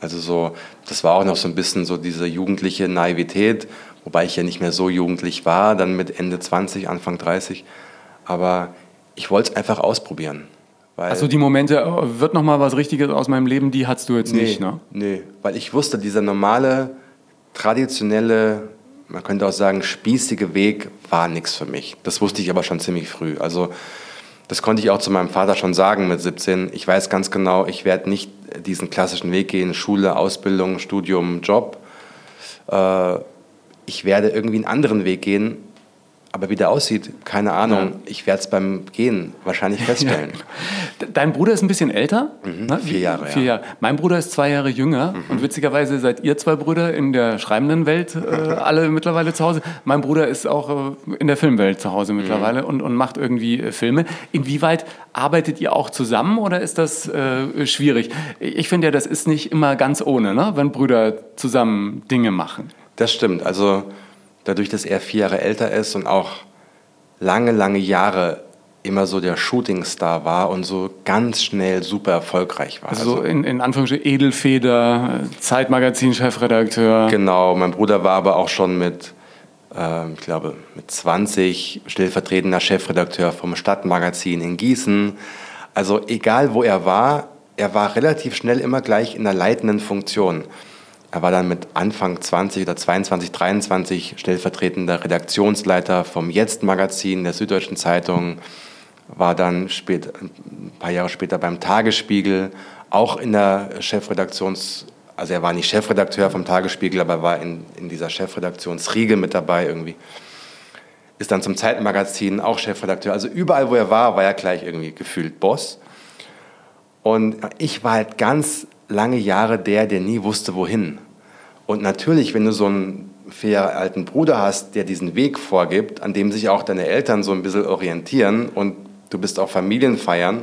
Speaker 1: Also so, das war auch noch so ein bisschen so diese jugendliche Naivität, wobei ich ja nicht mehr so jugendlich war, dann mit Ende 20, Anfang 30. Aber ich wollte es einfach ausprobieren.
Speaker 3: Also die Momente, äh, wird noch mal was Richtiges aus meinem Leben, die hattest du jetzt
Speaker 1: nee,
Speaker 3: nicht, ne?
Speaker 1: Nee, weil ich wusste, dieser normale, traditionelle, man könnte auch sagen, spießige Weg war nichts für mich. Das wusste ich aber schon ziemlich früh. Also das konnte ich auch zu meinem Vater schon sagen mit 17. Ich weiß ganz genau, ich werde nicht diesen klassischen Weg gehen, Schule, Ausbildung, Studium, Job. Äh, ich werde irgendwie einen anderen Weg gehen, aber wie der aussieht, keine Ahnung. Ja. Ich werde es beim Gehen wahrscheinlich feststellen.
Speaker 3: Ja. Dein Bruder ist ein bisschen älter?
Speaker 1: Mhm, ne? Vier Jahre.
Speaker 3: Vier
Speaker 1: ja.
Speaker 3: Jahre. Mein Bruder ist zwei Jahre jünger mhm. und witzigerweise seid ihr zwei Brüder in der schreibenden Welt äh, alle mittlerweile zu Hause. Mein Bruder ist auch äh, in der Filmwelt zu Hause mittlerweile mhm. und, und macht irgendwie äh, Filme. Inwieweit arbeitet ihr auch zusammen oder ist das äh, schwierig? Ich finde ja, das ist nicht immer ganz ohne, ne? wenn Brüder zusammen Dinge machen.
Speaker 1: Das stimmt. Also dadurch, dass er vier Jahre älter ist und auch lange, lange Jahre immer so der Shootingstar war und so ganz schnell super erfolgreich war.
Speaker 3: Also, also in, in Anführungsstrichen Edelfeder, Zeitmagazin-Chefredakteur.
Speaker 1: Genau, mein Bruder war aber auch schon mit, äh, ich glaube, mit 20 stellvertretender Chefredakteur vom Stadtmagazin in Gießen. Also egal, wo er war, er war relativ schnell immer gleich in der leitenden Funktion. Er war dann mit Anfang 20 oder 22, 23 stellvertretender Redaktionsleiter vom Jetzt-Magazin der Süddeutschen Zeitung, war dann spät, ein paar Jahre später beim Tagesspiegel, auch in der Chefredaktions- also er war nicht Chefredakteur vom Tagesspiegel, aber war in, in dieser Chefredaktionsriege mit dabei irgendwie. Ist dann zum Zeitmagazin auch Chefredakteur. Also überall, wo er war, war er gleich irgendwie gefühlt Boss. Und ich war halt ganz lange Jahre der, der nie wusste, wohin. Und natürlich, wenn du so einen vier Jahre alten Bruder hast, der diesen Weg vorgibt, an dem sich auch deine Eltern so ein bisschen orientieren und du bist auf Familienfeiern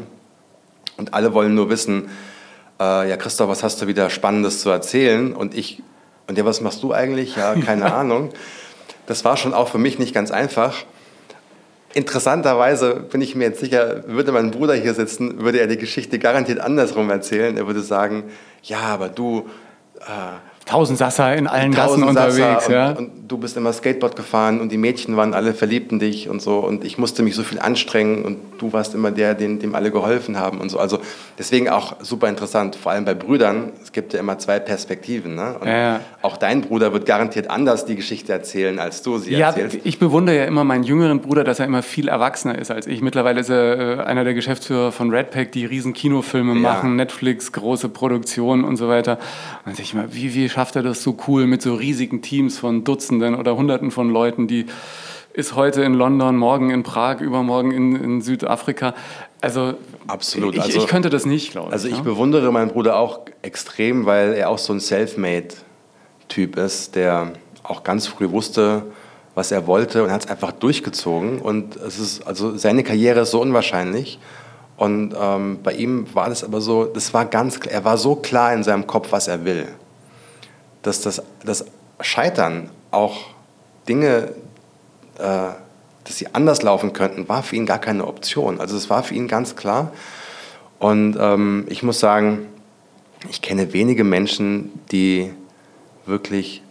Speaker 1: und alle wollen nur wissen, äh, ja Christoph, was hast du wieder Spannendes zu erzählen? Und ich, und ja, was machst du eigentlich? Ja, keine Ahnung. Das war schon auch für mich nicht ganz einfach. Interessanterweise bin ich mir jetzt sicher, würde mein Bruder hier sitzen, würde er die Geschichte garantiert andersrum erzählen. Er würde sagen, ja, aber du,
Speaker 3: äh, Tausend Sasser in allen Gassen unterwegs.
Speaker 1: Und, ja. und du bist immer Skateboard gefahren und die Mädchen waren alle verliebt in dich und so. Und ich musste mich so viel anstrengen und du warst immer der, dem, dem alle geholfen haben und so. Also deswegen auch super interessant, vor allem bei Brüdern. Es gibt ja immer zwei Perspektiven. Ne? Und ja. auch dein Bruder wird garantiert anders die Geschichte erzählen, als du sie
Speaker 3: ja,
Speaker 1: erzählst.
Speaker 3: Ich bewundere ja immer meinen jüngeren Bruder, dass er immer viel erwachsener ist als ich. Mittlerweile ist er äh, einer der Geschäftsführer von Redpack, die riesen Kinofilme ja. machen, Netflix, große Produktionen und so weiter. Und dann denke ich mal, wie, wie schafft er das so cool mit so riesigen Teams von Dutzenden oder Hunderten von Leuten, die ist heute in London, morgen in Prag, übermorgen in, in Südafrika. Also
Speaker 1: absolut.
Speaker 3: Ich,
Speaker 1: also,
Speaker 3: ich könnte das nicht, glaube
Speaker 1: ich. Also ich ja? bewundere meinen Bruder auch extrem, weil er auch so ein Selfmade-Typ ist, der auch ganz früh wusste, was er wollte und hat es einfach durchgezogen. Und es ist also seine Karriere ist so unwahrscheinlich. Und ähm, bei ihm war das aber so, das war ganz, er war so klar in seinem Kopf, was er will dass das, das Scheitern auch Dinge, äh, dass sie anders laufen könnten, war für ihn gar keine Option. Also es war für ihn ganz klar. Und ähm, ich muss sagen, ich kenne wenige Menschen, die wirklich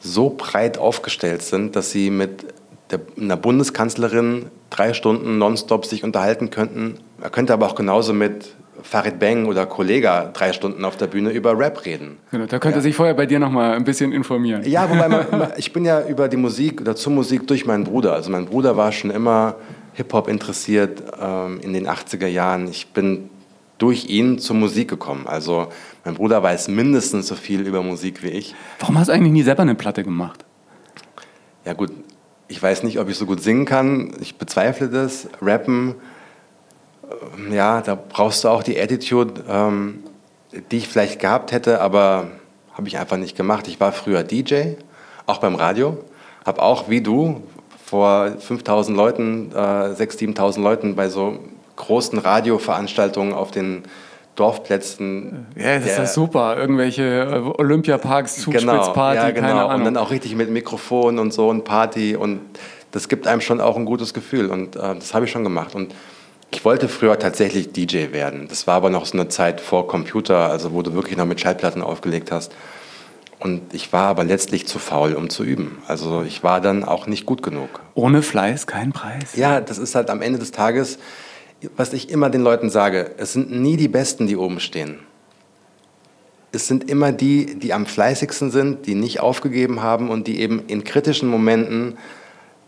Speaker 1: so breit aufgestellt sind, dass sie mit der, einer Bundeskanzlerin drei Stunden nonstop sich unterhalten könnten. Er könnte aber auch genauso mit Farid Bang oder Kollega drei Stunden auf der Bühne über Rap reden.
Speaker 3: Genau, da könnte ja. sich vorher bei dir noch mal ein bisschen informieren.
Speaker 1: Ja, wobei man, ich bin ja über die Musik oder zur Musik durch meinen Bruder. Also mein Bruder war schon immer Hip-Hop interessiert ähm, in den 80er Jahren. Ich bin durch ihn zur Musik gekommen. Also mein Bruder weiß mindestens so viel über Musik wie ich.
Speaker 3: Warum hast du eigentlich nie selber eine Platte gemacht?
Speaker 1: Ja gut, ich weiß nicht, ob ich so gut singen kann. Ich bezweifle das. Rappen ja, da brauchst du auch die Attitude, ähm, die ich vielleicht gehabt hätte, aber habe ich einfach nicht gemacht. Ich war früher DJ, auch beim Radio, habe auch wie du vor 5000 Leuten, äh, 6.000, 7.000 Leuten bei so großen Radioveranstaltungen auf den Dorfplätzen.
Speaker 3: Ja, das ist ja super. Irgendwelche äh, Olympiaparks, Zugspitzparty,
Speaker 1: genau, ja, genau.
Speaker 3: keine Ahnung.
Speaker 1: Und dann auch richtig mit Mikrofon und so und Party und das gibt einem schon auch ein gutes Gefühl und äh, das habe ich schon gemacht. Und ich wollte früher tatsächlich DJ werden. Das war aber noch so eine Zeit vor Computer, also wo du wirklich noch mit Schallplatten aufgelegt hast. Und ich war aber letztlich zu faul, um zu üben. Also ich war dann auch nicht gut genug.
Speaker 3: Ohne Fleiß kein Preis.
Speaker 1: Ja, das ist halt am Ende des Tages. was ich immer den Leuten sage, es sind nie die Besten, die oben stehen. Es sind immer die, die am fleißigsten sind, die nicht aufgegeben haben und die eben in kritischen Momenten,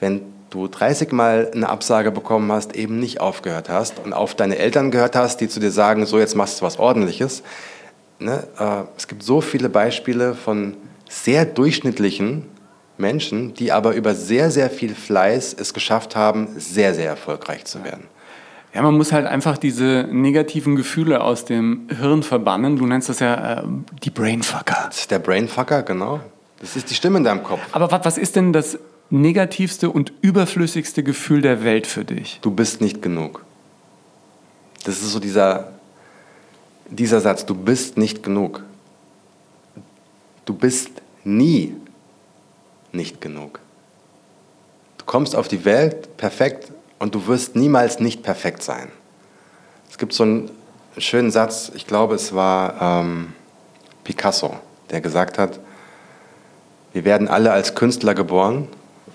Speaker 1: wenn du 30 Mal eine Absage bekommen hast, eben nicht aufgehört hast und auf deine Eltern gehört hast, die zu dir sagen, so jetzt machst du was Ordentliches. Ne? Äh, es gibt so viele Beispiele von sehr durchschnittlichen Menschen, die aber über sehr, sehr viel Fleiß es geschafft haben, sehr, sehr erfolgreich zu werden.
Speaker 3: Ja, man muss halt einfach diese negativen Gefühle aus dem Hirn verbannen. Du nennst das ja äh, die Brainfucker.
Speaker 1: Das ist der Brainfucker, genau. Das ist die Stimme in deinem Kopf.
Speaker 3: Aber was, was ist denn das negativste und überflüssigste Gefühl der Welt für dich?
Speaker 1: Du bist nicht genug. Das ist so dieser, dieser Satz, du bist nicht genug. Du bist nie nicht genug. Du kommst auf die Welt perfekt und du wirst niemals nicht perfekt sein. Es gibt so einen schönen Satz, ich glaube es war ähm, Picasso, der gesagt hat, wir werden alle als Künstler geboren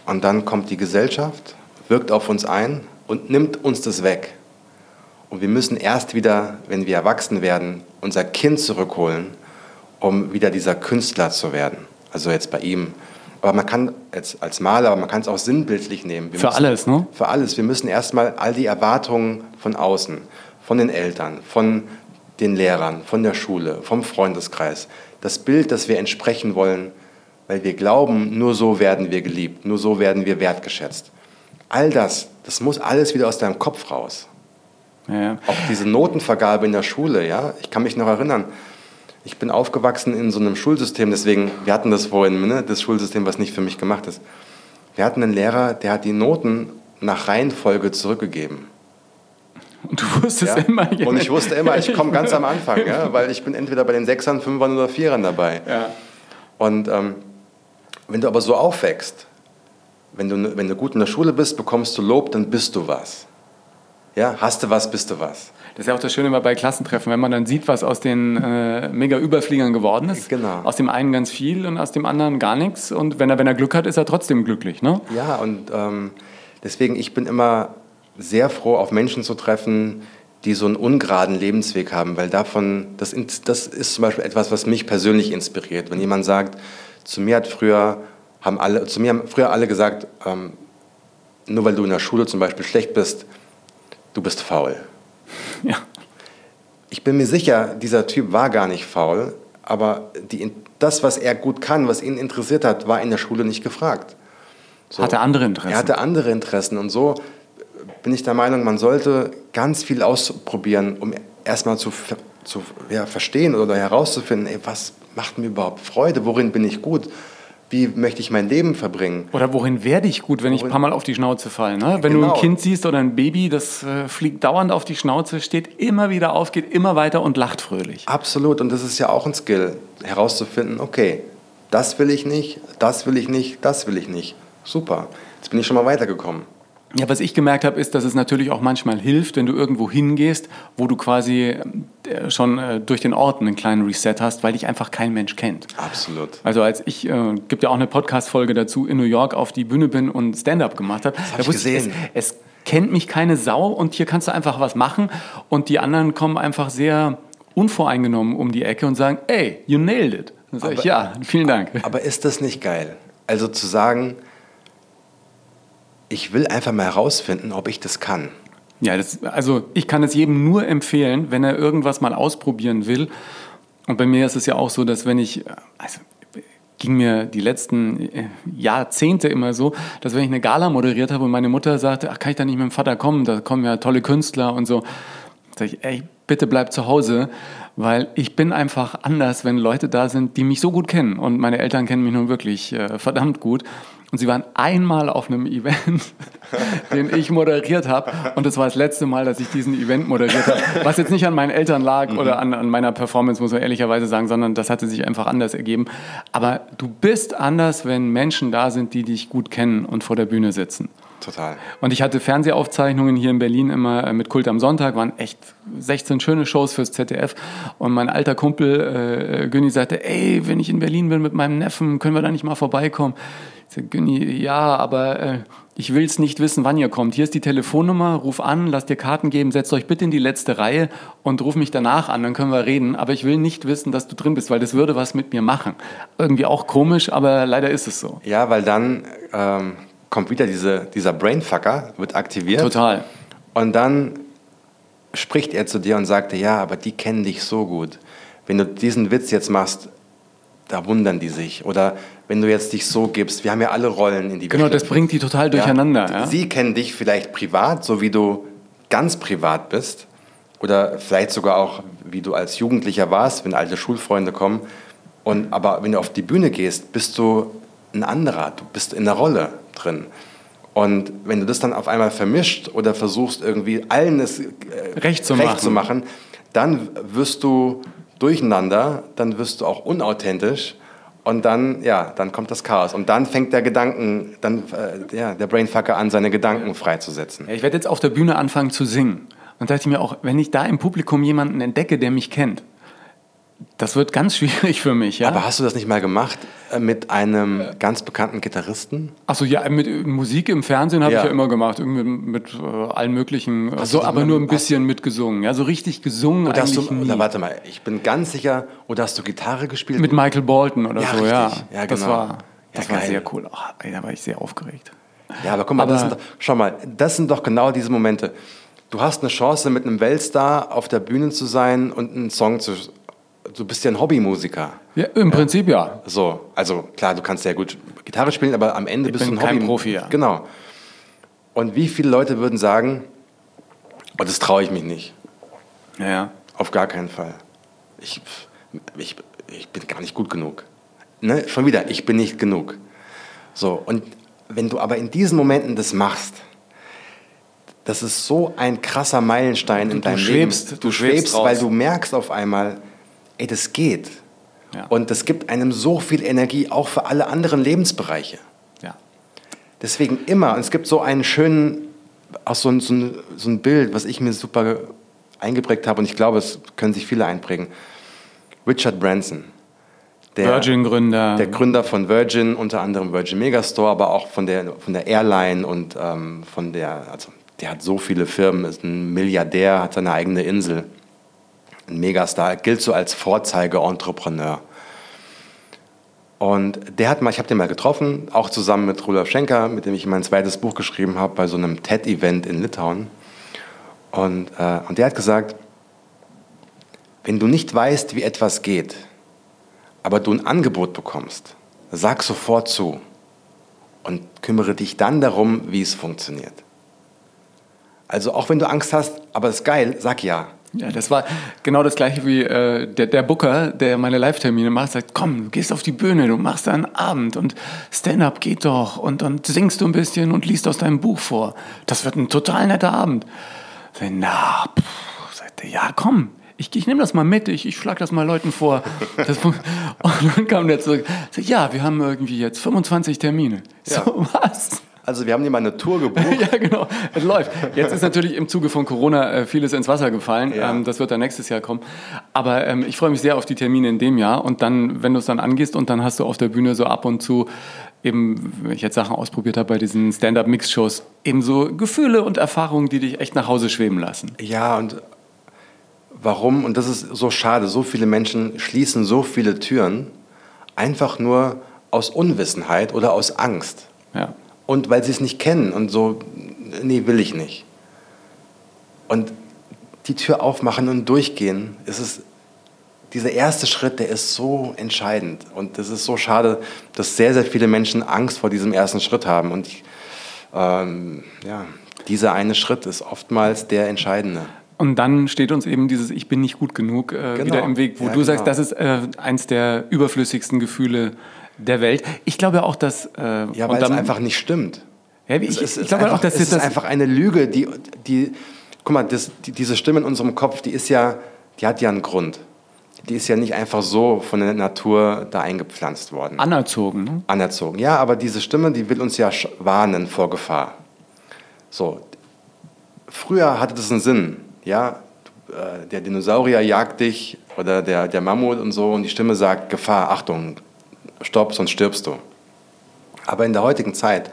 Speaker 1: und dann kommt die Gesellschaft, wirkt auf uns ein und nimmt uns das weg. Und wir müssen erst wieder, wenn wir erwachsen werden, unser Kind zurückholen, um wieder dieser Künstler zu werden. Also jetzt bei ihm aber man kann jetzt als Maler, aber man kann es auch sinnbildlich nehmen.
Speaker 3: Wir für müssen, alles, ne?
Speaker 1: Für alles. Wir müssen erstmal all die Erwartungen von außen, von den Eltern, von den Lehrern, von der Schule, vom Freundeskreis, das Bild, das wir entsprechen wollen, weil wir glauben, nur so werden wir geliebt, nur so werden wir wertgeschätzt. All das, das muss alles wieder aus deinem Kopf raus. Ja. Auch diese Notenvergabe in der Schule, ja, ich kann mich noch erinnern, ich bin aufgewachsen in so einem Schulsystem, deswegen, wir hatten das vorhin, ne, das Schulsystem, was nicht für mich gemacht ist. Wir hatten einen Lehrer, der hat die Noten nach Reihenfolge zurückgegeben.
Speaker 3: Und du wusstest ja? immer.
Speaker 1: Und ich wusste immer, ich komme ganz am Anfang, ja? weil ich bin entweder bei den Sechsern, Fünfern oder Vierern dabei. Ja. Und ähm, wenn du aber so aufwächst, wenn du, wenn du gut in der Schule bist, bekommst du Lob, dann bist du was. Ja, hast du was, bist du was.
Speaker 3: Das ist ja auch das Schöne immer bei Klassentreffen, wenn man dann sieht, was aus den äh, Mega-Überfliegern geworden ist.
Speaker 1: Genau.
Speaker 3: Aus dem einen ganz viel und aus dem anderen gar nichts. Und wenn er, wenn er Glück hat, ist er trotzdem glücklich. Ne?
Speaker 1: Ja, und ähm, deswegen, ich bin immer sehr froh, auf Menschen zu treffen, die so einen ungeraden Lebensweg haben, weil davon, das, das ist zum Beispiel etwas, was mich persönlich inspiriert. Wenn jemand sagt, zu mir hat früher, haben alle, zu mir haben früher alle gesagt, ähm, nur weil du in der Schule zum Beispiel schlecht bist, du bist faul. Ja. Ich bin mir sicher, dieser Typ war gar nicht faul, aber die, das, was er gut kann, was ihn interessiert hat, war in der Schule nicht gefragt.
Speaker 3: So. Hatte andere Interessen.
Speaker 1: Er hatte andere Interessen und so bin ich der Meinung, man sollte ganz viel ausprobieren, um erstmal zu, zu ja, verstehen oder herauszufinden, ey, was macht mir überhaupt Freude, worin bin ich gut wie möchte ich mein Leben verbringen?
Speaker 3: Oder worin werde ich gut, wenn worin? ich ein paar Mal auf die Schnauze falle? Ne? Wenn genau. du ein Kind siehst oder ein Baby, das äh, fliegt dauernd auf die Schnauze, steht immer wieder auf, geht immer weiter und lacht fröhlich.
Speaker 1: Absolut, und das ist ja auch ein Skill, herauszufinden, okay, das will ich nicht, das will ich nicht, das will ich nicht. Super, jetzt bin ich schon mal weitergekommen.
Speaker 3: Ja, was ich gemerkt habe, ist, dass es natürlich auch manchmal hilft, wenn du irgendwo hingehst, wo du quasi äh, schon äh, durch den Ort einen kleinen Reset hast, weil dich einfach kein Mensch kennt.
Speaker 1: Absolut.
Speaker 3: Also als ich, äh, gibt ja auch eine Podcast-Folge dazu, in New York auf die Bühne bin und Stand-up gemacht habe.
Speaker 1: Das hab ich gesehen.
Speaker 3: Es, es kennt mich keine Sau und hier kannst du einfach was machen und die anderen kommen einfach sehr unvoreingenommen um die Ecke und sagen, ey, you nailed it. Dann sage ich, ja, vielen Dank.
Speaker 1: Aber ist das nicht geil? Also zu sagen, ich will einfach mal herausfinden, ob ich das kann.
Speaker 3: Ja, das, also ich kann es jedem nur empfehlen, wenn er irgendwas mal ausprobieren will. Und bei mir ist es ja auch so, dass wenn ich, also ging mir die letzten äh, Jahrzehnte immer so, dass wenn ich eine Gala moderiert habe und meine Mutter sagte, ach, kann ich da nicht mit dem Vater kommen, da kommen ja tolle Künstler und so, sage ich, ey, bitte bleib zu Hause, weil ich bin einfach anders, wenn Leute da sind, die mich so gut kennen. Und meine Eltern kennen mich nun wirklich äh, verdammt gut. Und sie waren einmal auf einem Event, den ich moderiert habe. Und das war das letzte Mal, dass ich diesen Event moderiert habe. Was jetzt nicht an meinen Eltern lag oder mhm. an, an meiner Performance, muss man ehrlicherweise sagen, sondern das hatte sich einfach anders ergeben. Aber du bist anders, wenn Menschen da sind, die dich gut kennen und vor der Bühne sitzen.
Speaker 1: Total.
Speaker 3: Und ich hatte Fernsehaufzeichnungen hier in Berlin immer äh, mit Kult am Sonntag, waren echt 16 schöne Shows fürs ZDF. Und mein alter Kumpel äh, Günni sagte, ey, wenn ich in Berlin bin mit meinem Neffen, können wir da nicht mal vorbeikommen? Ich sagte, Günni, ja, aber äh, ich will es nicht wissen, wann ihr kommt. Hier ist die Telefonnummer, ruf an, lasst dir Karten geben, setzt euch bitte in die letzte Reihe und ruf mich danach an, dann können wir reden. Aber ich will nicht wissen, dass du drin bist, weil das würde was mit mir machen. Irgendwie auch komisch, aber leider ist es so.
Speaker 1: Ja, weil dann ähm, kommt wieder diese, dieser Brainfucker, wird aktiviert.
Speaker 3: Total.
Speaker 1: Und dann spricht er zu dir und sagt dir, ja, aber die kennen dich so gut. Wenn du diesen Witz jetzt machst, da wundern die sich. Oder wenn du jetzt dich so gibst, wir haben ja alle Rollen in die
Speaker 3: Genau, das bringt die total durcheinander. Ja?
Speaker 1: Sie kennen dich vielleicht privat, so wie du ganz privat bist. Oder vielleicht sogar auch, wie du als Jugendlicher warst, wenn alte Schulfreunde kommen. Und, aber wenn du auf die Bühne gehst, bist du ein anderer. Du bist in der Rolle drin. Und wenn du das dann auf einmal vermischt oder versuchst, irgendwie allen es äh,
Speaker 3: Recht zu
Speaker 1: recht
Speaker 3: machen.
Speaker 1: zu machen, dann wirst du durcheinander, dann wirst du auch unauthentisch und dann, ja, dann kommt das Chaos. Und dann fängt der Gedanken, dann, äh, ja, der Brainfucker an, seine Gedanken freizusetzen.
Speaker 3: Ja, ich werde jetzt auf der Bühne anfangen zu singen. Und dachte ich mir auch, wenn ich da im Publikum jemanden entdecke, der mich kennt, das wird ganz schwierig für mich. Ja?
Speaker 1: Aber hast du das nicht mal gemacht äh, mit einem ganz bekannten Gitarristen?
Speaker 3: Achso, ja, mit äh, Musik im Fernsehen habe
Speaker 1: Ja.
Speaker 3: ich ja immer gemacht, irgendwie mit äh, allen möglichen,
Speaker 1: Hast
Speaker 3: so,
Speaker 1: die
Speaker 3: aber nur ein bisschen mitgesungen. Ja, so richtig gesungen
Speaker 1: Oder hast du,
Speaker 3: nie.
Speaker 1: oder warte mal, ich bin ganz sicher, oder hast du Gitarre gespielt?
Speaker 3: Mit Michael Bolton oder
Speaker 1: Ja,
Speaker 3: so, ja.
Speaker 1: richtig. Ja,
Speaker 3: Das
Speaker 1: genau.
Speaker 3: war,
Speaker 1: Ja,
Speaker 3: das war
Speaker 1: geil.
Speaker 3: sehr cool. Oh, ey, da war ich sehr aufgeregt.
Speaker 1: Ja, aber guck mal, das
Speaker 3: Aber-
Speaker 1: sind doch, schau mal, das sind doch genau diese Momente. Du hast eine Chance, mit einem Weltstar auf der Bühne zu sein und einen Song zu. Du bist ja ein Hobbymusiker.
Speaker 3: Ja, Im Prinzip ja.
Speaker 1: So, also klar, du kannst sehr gut Gitarre spielen, aber am Ende bist
Speaker 3: bin
Speaker 1: du ein
Speaker 3: kein
Speaker 1: Hobby.
Speaker 3: Profi, ja.
Speaker 1: Genau. Und wie viele Leute würden sagen, oh, das traue ich mich nicht.
Speaker 3: Ja, ja.
Speaker 1: Auf gar keinen Fall. Ich, ich, ich bin gar nicht gut genug. Ne? Schon wieder, ich bin nicht genug. So, und wenn du aber in diesen Momenten das machst, das ist so ein krasser Meilenstein in
Speaker 3: du
Speaker 1: deinem
Speaker 3: schwebst,
Speaker 1: Leben.
Speaker 3: du
Speaker 1: Du
Speaker 3: schwebst
Speaker 1: schwebst, weil du merkst auf einmal, ey, das geht.
Speaker 3: Ja.
Speaker 1: Und das gibt einem so viel Energie, auch für alle anderen Lebensbereiche.
Speaker 3: ja.
Speaker 1: Deswegen immer, und es gibt so einen schönen, auch so ein, so ein, so ein Bild, was ich mir super eingeprägt habe, und ich glaube, es können sich viele einprägen. Richard Branson, der,
Speaker 3: Virgin-Gründer.
Speaker 1: der Gründer von Virgin, unter anderem Virgin Megastore, aber auch von der, von der Airline und ähm, von der, also der hat so viele Firmen, ist ein Milliardär, hat seine eigene Insel, ein Megastar, gilt so als Vorzeige-Entrepreneur. Und der hat mal, ich habe den mal getroffen, auch zusammen mit Rudolf Schenker, mit dem ich mein zweites Buch geschrieben habe, bei so einem TED-Event in Litauen. Und, äh, und der hat gesagt, wenn du nicht weißt, wie etwas geht, aber du ein Angebot bekommst, sag sofort zu und kümmere dich dann darum, wie es funktioniert. Also auch wenn du Angst hast, aber es ist geil, sag ja.
Speaker 3: Ja, das war genau das gleiche wie äh, der, der Booker, der meine Live-Termine macht, sagt, komm, du gehst auf die Bühne, du machst da einen Abend und Stand-up geht doch und dann singst du ein bisschen und liest aus deinem Buch vor. Das wird ein total netter Abend. Sag na, pff, sagt er, ja, komm, ich, ich nehme das mal mit, ich, ich schlag das mal Leuten vor. Das, und dann kam der zurück, sagt, ja, wir haben irgendwie jetzt 25 Termine.
Speaker 1: Ja.
Speaker 3: So, was?
Speaker 1: Also wir haben dir mal eine Tour gebucht.
Speaker 3: Ja, genau. Es läuft. Jetzt ist natürlich im Zuge von Corona äh, vieles ins Wasser gefallen.
Speaker 1: Ja.
Speaker 3: Ähm, das wird dann nächstes Jahr kommen. Aber ähm, ich freue mich sehr auf die Termine in dem Jahr. Und dann, wenn du es dann angehst und dann hast du auf der Bühne so ab und zu eben, wenn ich jetzt Sachen ausprobiert habe bei diesen Stand-Up-Mix-Shows, eben so Gefühle und Erfahrungen, die dich echt nach Hause schweben lassen.
Speaker 1: Ja, und warum, und das ist so schade, so viele Menschen schließen so viele Türen, einfach nur aus Unwissenheit oder aus Angst.
Speaker 3: Ja.
Speaker 1: Und weil sie es nicht kennen und so, nee, will ich nicht. Und die Tür aufmachen und durchgehen, ist es, dieser erste Schritt, der ist so entscheidend. Und das ist so schade, dass sehr, sehr viele Menschen Angst vor diesem ersten Schritt haben. Und ich, ähm, ja, dieser eine Schritt ist oftmals der entscheidende.
Speaker 3: Und dann steht uns eben dieses Ich bin nicht gut genug äh,
Speaker 1: Genau.
Speaker 3: wieder im Weg, wo
Speaker 1: Ja,
Speaker 3: du sagst,
Speaker 1: genau.
Speaker 3: das ist äh, eins der überflüssigsten Gefühle der Welt. Ich glaube auch, dass... Äh,
Speaker 1: Ja, weil es
Speaker 3: dann-
Speaker 1: einfach nicht stimmt.
Speaker 3: Ja, wie-
Speaker 1: Es
Speaker 3: ich,
Speaker 1: ist,
Speaker 3: ich
Speaker 1: es
Speaker 3: glaube
Speaker 1: einfach,
Speaker 3: auch, dass
Speaker 1: es
Speaker 3: das,
Speaker 1: ist einfach eine Lüge, die, die guck mal, das, die, diese Stimme in unserem Kopf, die ist ja, die hat ja einen Grund. Die ist ja nicht einfach so von der Natur da eingepflanzt worden,
Speaker 3: anerzogen. Ne?
Speaker 1: anerzogen. Ja, aber diese Stimme, die will uns ja warnen vor Gefahr. So, früher hatte das einen Sinn, ja, äh, der Dinosaurier jagt dich oder der, der Mammut und so und die Stimme sagt, Gefahr, Achtung, stopp, sonst stirbst du. Aber in der heutigen Zeit,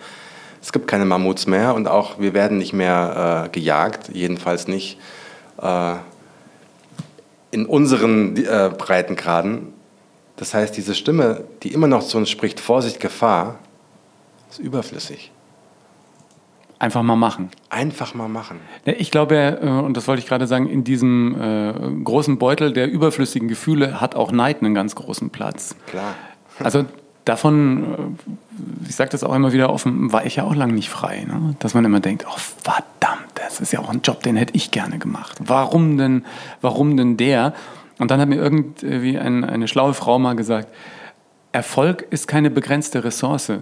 Speaker 1: es gibt keine Mammuts mehr und auch wir werden nicht mehr äh, gejagt, jedenfalls nicht äh, in unseren äh, Breitengraden. Das heißt, diese Stimme, die immer noch zu uns spricht, Vorsicht, Gefahr, ist überflüssig.
Speaker 3: Einfach mal machen.
Speaker 1: Einfach mal machen.
Speaker 3: Ich glaube, äh, und das wollte ich gerade sagen, in diesem äh, großen Beutel der überflüssigen Gefühle hat auch Neid einen ganz großen Platz.
Speaker 1: Klar.
Speaker 3: Also davon, äh, ich sage das auch immer wieder offen, war ich ja auch lange nicht frei. Ne? Dass man immer denkt, oh verdammt, das ist ja auch ein Job, den hätte ich gerne gemacht. Warum denn, warum denn der? Und dann hat mir irgendwie ein, eine schlaue Frau mal gesagt, Erfolg ist keine begrenzte Ressource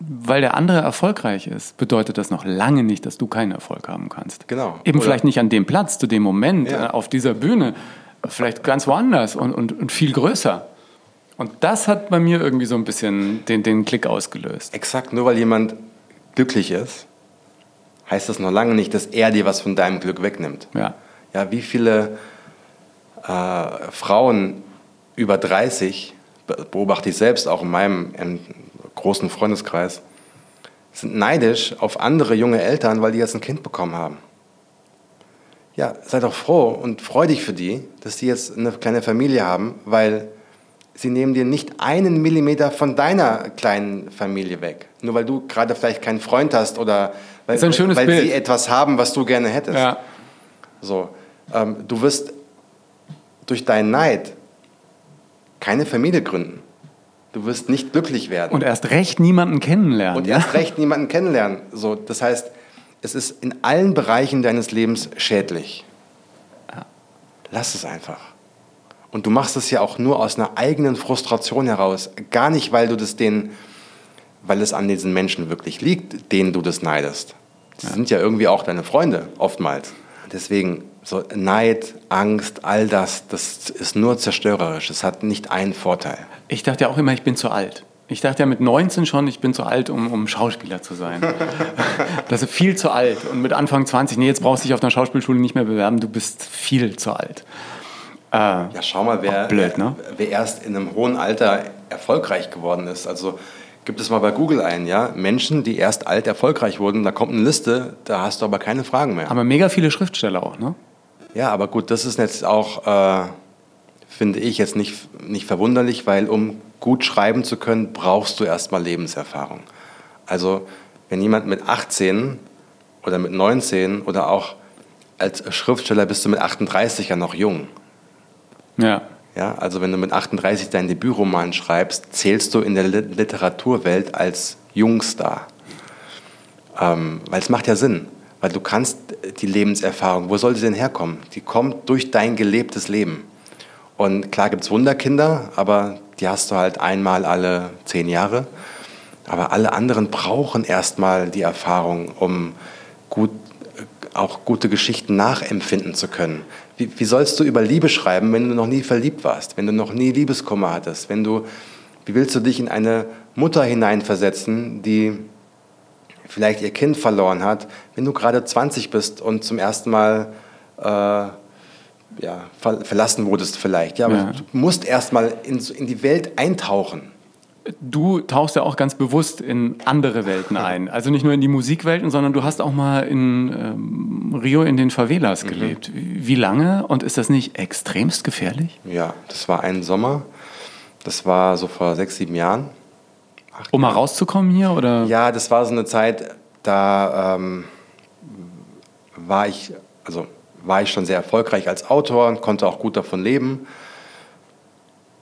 Speaker 3: weil der andere erfolgreich ist, bedeutet das noch lange nicht, dass du keinen Erfolg haben kannst.
Speaker 1: Genau.
Speaker 3: Eben Oder vielleicht nicht an dem Platz, zu dem Moment,
Speaker 1: Ja.
Speaker 3: äh, auf dieser Bühne, vielleicht ganz woanders und, und, und viel größer. Und das hat bei mir irgendwie so ein bisschen den, den Klick ausgelöst.
Speaker 1: Exakt, nur weil jemand glücklich ist, heißt das noch lange nicht, dass er dir was von deinem Glück wegnimmt.
Speaker 3: Ja.
Speaker 1: Ja, wie viele äh, Frauen über 30, be- beobachte ich selbst auch in meinem in großen Freundeskreis, sind neidisch auf andere junge Eltern, weil die jetzt ein Kind bekommen haben. Ja, sei doch froh und freu dich für die, dass die jetzt eine kleine Familie haben, weil sie nehmen dir nicht einen Millimeter von deiner kleinen Familie weg. Nur weil du gerade vielleicht keinen Freund hast oder weil, weil
Speaker 3: Bild.
Speaker 1: sie etwas haben, was du gerne hättest.
Speaker 3: Ja.
Speaker 1: So, ähm, du wirst durch deinen Neid keine Familie gründen. Du wirst nicht glücklich werden.
Speaker 3: Und erst recht niemanden kennenlernen.
Speaker 1: Und
Speaker 3: ja?
Speaker 1: erst recht niemanden kennenlernen. So, das heißt, es ist in allen Bereichen deines Lebens schädlich. Lass es einfach. Und du machst es ja auch nur aus einer eigenen Frustration heraus. Gar nicht, weil du das den, weil es an diesen Menschen wirklich liegt, denen du das neidest. Das sind ja irgendwie auch deine Freunde, oftmals. Deswegen, so Neid, Angst, all das, das ist nur zerstörerisch. Es hat nicht einen Vorteil.
Speaker 3: Ich dachte ja auch immer, ich bin zu alt. Ich dachte ja mit 19 schon, ich bin zu alt, um, um Schauspieler zu sein. das ist viel zu alt. Und mit Anfang 20, nee, jetzt brauchst du dich auf einer Schauspielschule nicht mehr bewerben, du bist viel zu alt. Äh,
Speaker 1: Ja, schau mal, wer,
Speaker 3: blöd, ne?
Speaker 1: wer, wer erst in einem hohen Alter erfolgreich geworden ist. Also gibt es mal bei Google ein, ja, Menschen, die erst alt erfolgreich wurden, da kommt eine Liste, da hast du aber keine Fragen mehr.
Speaker 3: aber mega viele Schriftsteller auch, ne?
Speaker 1: Ja, aber gut, das ist jetzt auch, äh, finde ich, jetzt nicht, nicht verwunderlich, weil um gut schreiben zu können, brauchst du erstmal Lebenserfahrung. Also wenn jemand mit 18 oder mit 19 oder auch als Schriftsteller bist du mit 38 ja noch jung.
Speaker 3: Ja.
Speaker 1: Ja, also wenn du mit 38 deinen Debütroman schreibst, zählst du in der Li- Literaturwelt als Jungstar. Ähm, weil es macht ja Sinn, weil du kannst die Lebenserfahrung, wo soll sie denn herkommen? Die kommt durch dein gelebtes Leben. Und klar gibt es Wunderkinder, aber die hast du halt einmal alle zehn Jahre. Aber alle anderen brauchen erstmal die Erfahrung, um gut, auch gute Geschichten nachempfinden zu können. Wie, wie sollst du über Liebe schreiben, wenn du noch nie verliebt warst, wenn du noch nie Liebeskummer hattest? Wenn du, wie willst du dich in eine Mutter hineinversetzen, die vielleicht ihr Kind verloren hat, wenn du gerade 20 bist und zum ersten Mal äh, ja, ver verlassen wurdest vielleicht. Ja, aber
Speaker 3: Ja.
Speaker 1: du musst erstmal in, in die Welt eintauchen.
Speaker 3: Du tauchst ja auch ganz bewusst in andere Welten ein. Also nicht nur in die Musikwelten, sondern du hast auch mal in ähm, Rio in den Favelas
Speaker 1: Mhm.
Speaker 3: gelebt. Wie lange? Und ist das nicht extremst gefährlich?
Speaker 1: Ja, das war ein Sommer. Das war so vor sechs, sieben Jahren.
Speaker 3: Um mal rauszukommen hier? Oder?
Speaker 1: Ja, das war so eine Zeit, da ähm, war ich, also war ich schon sehr erfolgreich als Autor und konnte auch gut davon leben.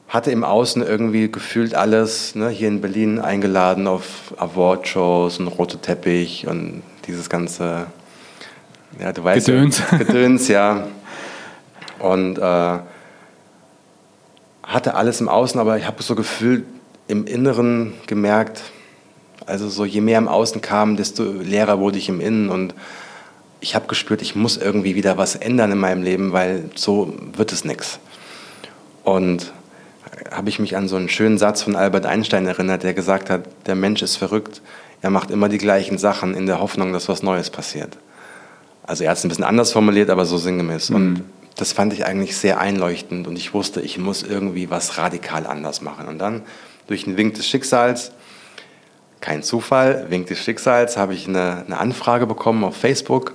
Speaker 1: Hatte im Außen irgendwie gefühlt alles, ne, hier in Berlin eingeladen auf Awardshows und rote Teppich und dieses ganze, ja, du weißt
Speaker 3: Gedöns.
Speaker 1: Ja, Gedöns, ja. Und äh, hatte alles im Außen, aber ich habe so gefühlt im Inneren gemerkt, also so je mehr im Außen kam, desto leerer wurde ich im Innen und ich habe gespürt, ich muss irgendwie wieder was ändern in meinem Leben, weil so wird es nichts. Und habe ich mich an so einen schönen Satz von Albert Einstein erinnert, der gesagt hat, der Mensch ist verrückt. er macht immer die gleichen Sachen in der Hoffnung, dass was Neues passiert. Also er hat es ein bisschen anders formuliert, aber so sinngemäß. Mhm. Und das fand ich eigentlich sehr einleuchtend und ich wusste, ich muss irgendwie was radikal anders machen. Und dann durch einen Wink des Schicksals, kein Zufall, Wink des Schicksals, habe ich eine, eine Anfrage bekommen auf Facebook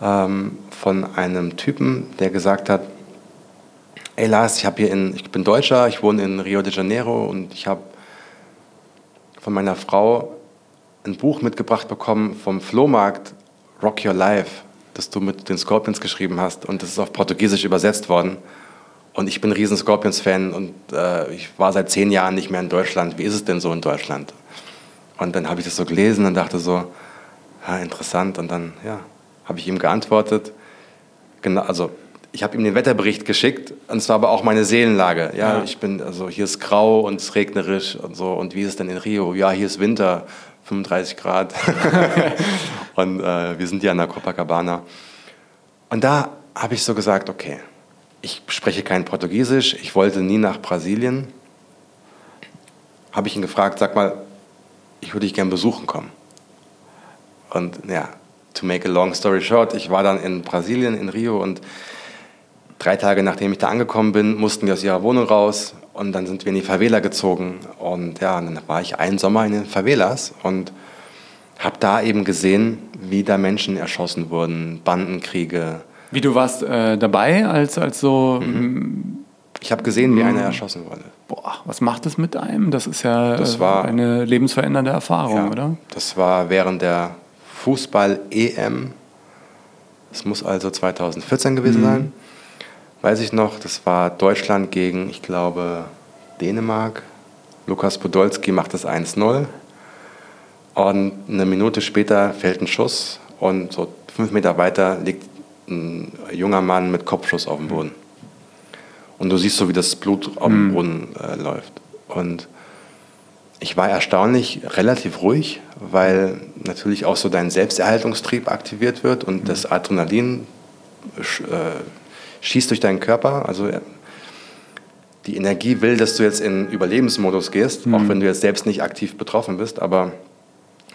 Speaker 1: ähm, von einem Typen, der gesagt hat, ey Lars, ich, hier in, ich bin Deutscher, ich wohne in Rio de Janeiro und ich habe von meiner Frau ein Buch mitgebracht bekommen vom Flohmarkt Rock Your Life, das du mit den Scorpions geschrieben hast und das ist auf Portugiesisch übersetzt worden. Und ich bin ein riesen Scorpions-Fan und äh, ich war seit zehn Jahren nicht mehr in Deutschland. Wie ist es denn so in Deutschland? Und dann habe ich das so gelesen und dachte so, ja, interessant. Und dann ja, habe ich ihm geantwortet. Genau, also ich habe ihm den Wetterbericht geschickt und zwar aber auch meine Seelenlage. Ja, ja, ich bin also hier ist grau und es regnerisch und so. Und wie ist es denn in Rio? Ja, hier ist Winter, 35 Grad. und äh, wir sind hier an der Copacabana. Und da habe ich so gesagt, okay, ich spreche kein Portugiesisch, ich wollte nie nach Brasilien. Habe ich ihn gefragt, sag mal, ich würde dich gerne besuchen kommen. Und ja, to make a long story short, ich war dann in Brasilien, in Rio und drei Tage nachdem ich da angekommen bin, mussten wir aus ihrer Wohnung raus und dann sind wir in die Favela gezogen. Und ja, dann war ich einen Sommer in den Favelas und habe da eben gesehen, wie da Menschen erschossen wurden, Bandenkriege.
Speaker 3: Wie du warst äh, dabei, als, als so.
Speaker 1: Mhm. Ich habe gesehen, wie einer erschossen wurde.
Speaker 3: Boah, was macht das mit einem? Das ist ja das war, eine lebensverändernde Erfahrung, ja, oder?
Speaker 1: Das war während der Fußball-EM. Das muss also 2014 gewesen mhm. sein weiß ich noch, das war Deutschland gegen, ich glaube, Dänemark. Lukas Podolski macht das 1-0. Und eine Minute später fällt ein Schuss und so fünf Meter weiter liegt ein junger Mann mit Kopfschuss auf dem Boden. Und du siehst so, wie das Blut auf dem mhm. Boden äh, läuft. Und ich war erstaunlich relativ ruhig, weil natürlich auch so dein Selbsterhaltungstrieb aktiviert wird und das Adrenalin äh, schießt durch deinen Körper. Also die Energie will, dass du jetzt in Überlebensmodus gehst, mhm. auch wenn du jetzt selbst nicht aktiv betroffen bist. Aber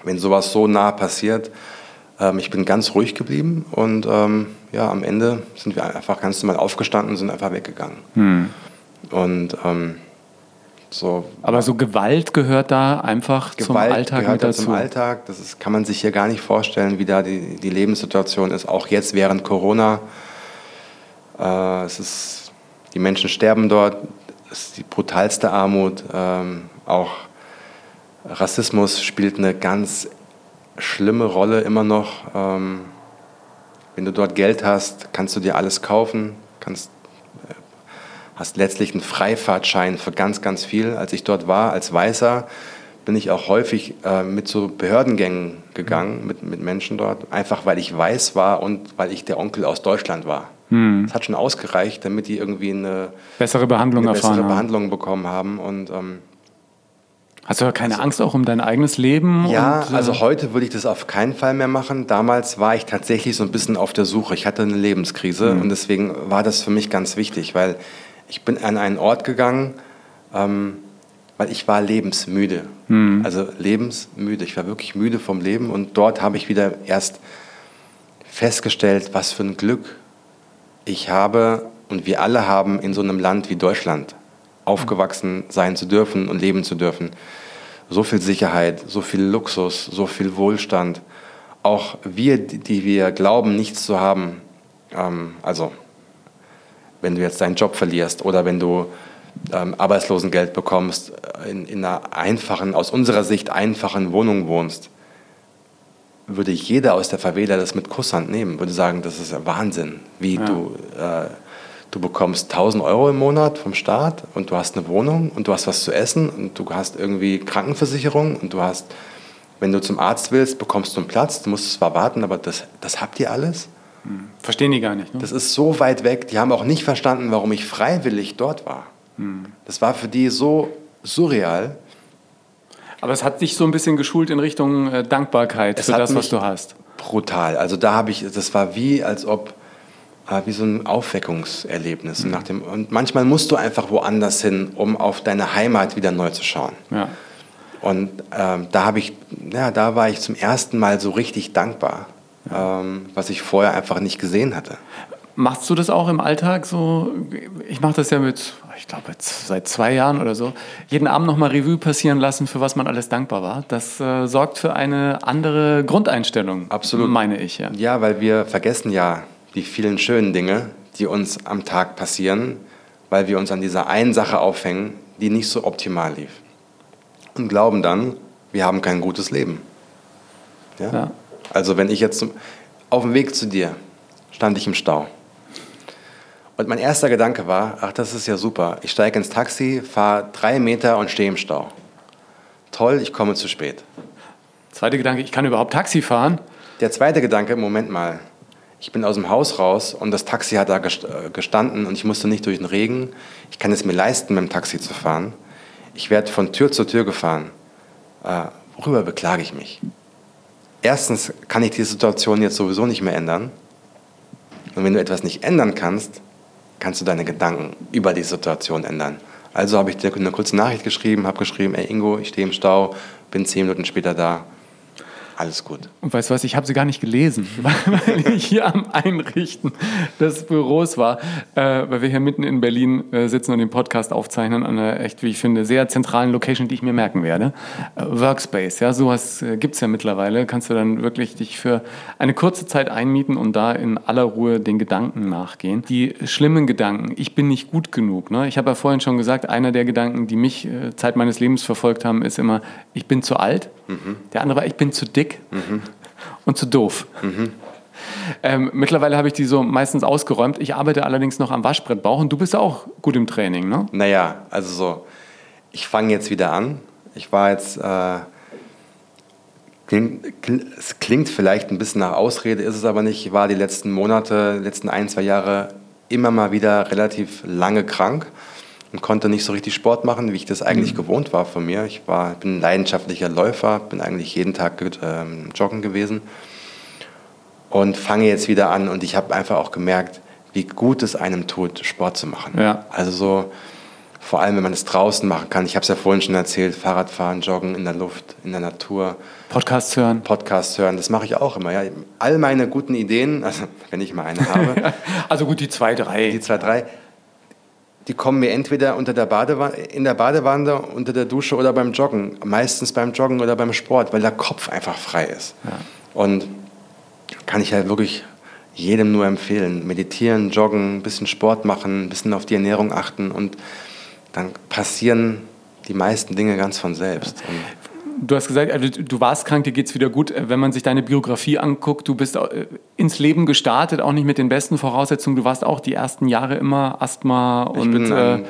Speaker 1: wenn sowas so nah passiert, ähm, ich bin ganz ruhig geblieben und ähm, ja, am Ende sind wir einfach ganz normal aufgestanden und sind einfach weggegangen. Mhm. Und ähm, so.
Speaker 3: Aber so Gewalt gehört da einfach Gewalt zum Alltag gehört mit dazu.
Speaker 1: Zum Alltag, das ist, kann man sich hier gar nicht vorstellen, wie da die, die Lebenssituation ist. Auch jetzt während Corona äh, es ist, die Menschen sterben dort, es ist die brutalste Armut. Ähm, auch Rassismus spielt eine ganz schlimme Rolle immer noch. Ähm, wenn du dort Geld hast, kannst du dir alles kaufen, kannst, äh, hast letztlich einen Freifahrtschein für ganz, ganz viel. Als ich dort war, als Weißer, bin ich auch häufig äh, mit so Behördengängen gegangen, mit, mit Menschen dort, einfach weil ich weiß war und weil ich der Onkel aus Deutschland war. Hm. Das hat schon ausgereicht, damit die irgendwie eine
Speaker 3: bessere Behandlung
Speaker 1: eine
Speaker 3: erfahren
Speaker 1: bessere Behandlung bekommen haben. Und, ähm,
Speaker 3: Hast du ja keine also, Angst auch um dein eigenes Leben?
Speaker 1: Ja, und, äh also heute würde ich das auf keinen Fall mehr machen. Damals war ich tatsächlich so ein bisschen auf der Suche. Ich hatte eine Lebenskrise mhm. und deswegen war das für mich ganz wichtig, weil ich bin an einen Ort gegangen, ähm, weil ich war lebensmüde. Mhm. Also lebensmüde. Ich war wirklich müde vom Leben und dort habe ich wieder erst festgestellt, was für ein Glück ich habe und wir alle haben in so einem Land wie Deutschland aufgewachsen sein zu dürfen und leben zu dürfen. So viel Sicherheit, so viel Luxus, so viel Wohlstand. Auch wir, die wir glauben, nichts zu haben. Ähm, also, wenn du jetzt deinen Job verlierst oder wenn du ähm, Arbeitslosengeld bekommst, in, in einer einfachen, aus unserer Sicht einfachen Wohnung wohnst, würde jeder aus der Favela das mit Kusshand nehmen, würde sagen, das ist Wahnsinn, wie ja. du, äh, du bekommst 1000 Euro im Monat vom Staat und du hast eine Wohnung und du hast was zu essen und du hast irgendwie Krankenversicherung und du hast, wenn du zum Arzt willst, bekommst du einen Platz, du musst zwar warten, aber das, das habt ihr alles.
Speaker 3: Hm. Verstehen die gar nicht. Ne?
Speaker 1: Das ist so weit weg, die haben auch nicht verstanden, warum ich freiwillig dort war. Hm. Das war für die so surreal.
Speaker 3: Aber es hat dich so ein bisschen geschult in Richtung äh, Dankbarkeit es für das, was du hast.
Speaker 1: Brutal. Also da habe ich, das war wie, als ob, äh, wie so ein Aufweckungserlebnis. Mhm. Nach dem, und manchmal musst du einfach woanders hin, um auf deine Heimat wieder neu zu schauen. Ja. Und ähm, da habe ich, ja, da war ich zum ersten Mal so richtig dankbar, ähm, was ich vorher einfach nicht gesehen hatte.
Speaker 3: Machst du das auch im Alltag so? Ich mache das ja mit, ich glaube, seit zwei Jahren oder so. Jeden Abend nochmal Revue passieren lassen, für was man alles dankbar war. Das äh, sorgt für eine andere Grundeinstellung.
Speaker 1: Absolut.
Speaker 3: Meine ich, ja.
Speaker 1: Ja, weil wir vergessen ja die vielen schönen Dinge, die uns am Tag passieren, weil wir uns an dieser einen Sache aufhängen, die nicht so optimal lief. Und glauben dann, wir haben kein gutes Leben. Ja? ja. Also wenn ich jetzt auf dem Weg zu dir stand ich im Stau und mein erster Gedanke war, ach, das ist ja super. Ich steige ins Taxi, fahre drei Meter und stehe im Stau. Toll, ich komme zu spät.
Speaker 3: Zweiter Gedanke, ich kann überhaupt Taxi fahren.
Speaker 1: Der zweite Gedanke, Moment mal. Ich bin aus dem Haus raus und das Taxi hat da äh, gestanden und ich musste nicht durch den Regen. Ich kann es mir leisten, mit dem Taxi zu fahren. Ich werde von Tür zu Tür gefahren. Äh, worüber beklage ich mich? Erstens kann ich die Situation jetzt sowieso nicht mehr ändern. Und wenn du etwas nicht ändern kannst, kannst du deine Gedanken über die Situation ändern. Also habe ich dir eine kurze Nachricht geschrieben, habe geschrieben, ey Ingo, ich stehe im Stau, bin zehn Minuten später da. Alles gut.
Speaker 3: Und weißt du was, ich habe sie gar nicht gelesen, weil ich hier am Einrichten des Büros war, äh, weil wir hier mitten in Berlin äh, sitzen und den Podcast aufzeichnen an einer echt, wie ich finde, sehr zentralen Location, die ich mir merken werde. Äh, Workspace, ja, sowas äh, gibt es ja mittlerweile. Kannst du dann wirklich dich für eine kurze Zeit einmieten und da in aller Ruhe den Gedanken nachgehen. Die schlimmen Gedanken, ich bin nicht gut genug. Ne? Ich habe ja vorhin schon gesagt, einer der Gedanken, die mich äh, Zeit meines Lebens verfolgt haben, ist immer, ich bin zu alt. Der andere war, ich bin zu dick mhm. und zu doof. Mhm. Ähm, mittlerweile habe ich die so meistens ausgeräumt. Ich arbeite allerdings noch am Waschbrettbauch und du bist auch gut im Training, ne?
Speaker 1: Naja, also so, ich fange jetzt wieder an. Ich war jetzt, äh, klingt, es klingt vielleicht ein bisschen nach Ausrede, ist es aber nicht. Ich war die letzten Monate, letzten ein, zwei Jahre immer mal wieder relativ lange krank und konnte nicht so richtig Sport machen, wie ich das eigentlich mhm. gewohnt war von mir. Ich war, bin ein leidenschaftlicher Läufer, bin eigentlich jeden Tag ähm, joggen gewesen und fange jetzt wieder an und ich habe einfach auch gemerkt, wie gut es einem tut, Sport zu machen. Ja. Also so, vor allem wenn man es draußen machen kann. Ich habe es ja vorhin schon erzählt, Fahrradfahren, Joggen in der Luft, in der Natur.
Speaker 3: Podcasts hören.
Speaker 1: Podcasts hören, das mache ich auch immer. Ja. All meine guten Ideen, also wenn ich mal eine habe.
Speaker 3: also gut, die zwei, drei.
Speaker 1: Die zwei, drei die kommen mir entweder unter der in der Badewanne, unter der Dusche oder beim Joggen. Meistens beim Joggen oder beim Sport, weil der Kopf einfach frei ist. Ja. Und kann ich halt wirklich jedem nur empfehlen. Meditieren, joggen, ein bisschen Sport machen, ein bisschen auf die Ernährung achten und dann passieren die meisten Dinge ganz von selbst.
Speaker 3: Du hast gesagt, also du warst krank, dir geht es wieder gut. Wenn man sich deine Biografie anguckt, du bist äh, ins Leben gestartet, auch nicht mit den besten Voraussetzungen. Du warst auch die ersten Jahre immer Asthma und.
Speaker 1: Ich bin ein, äh,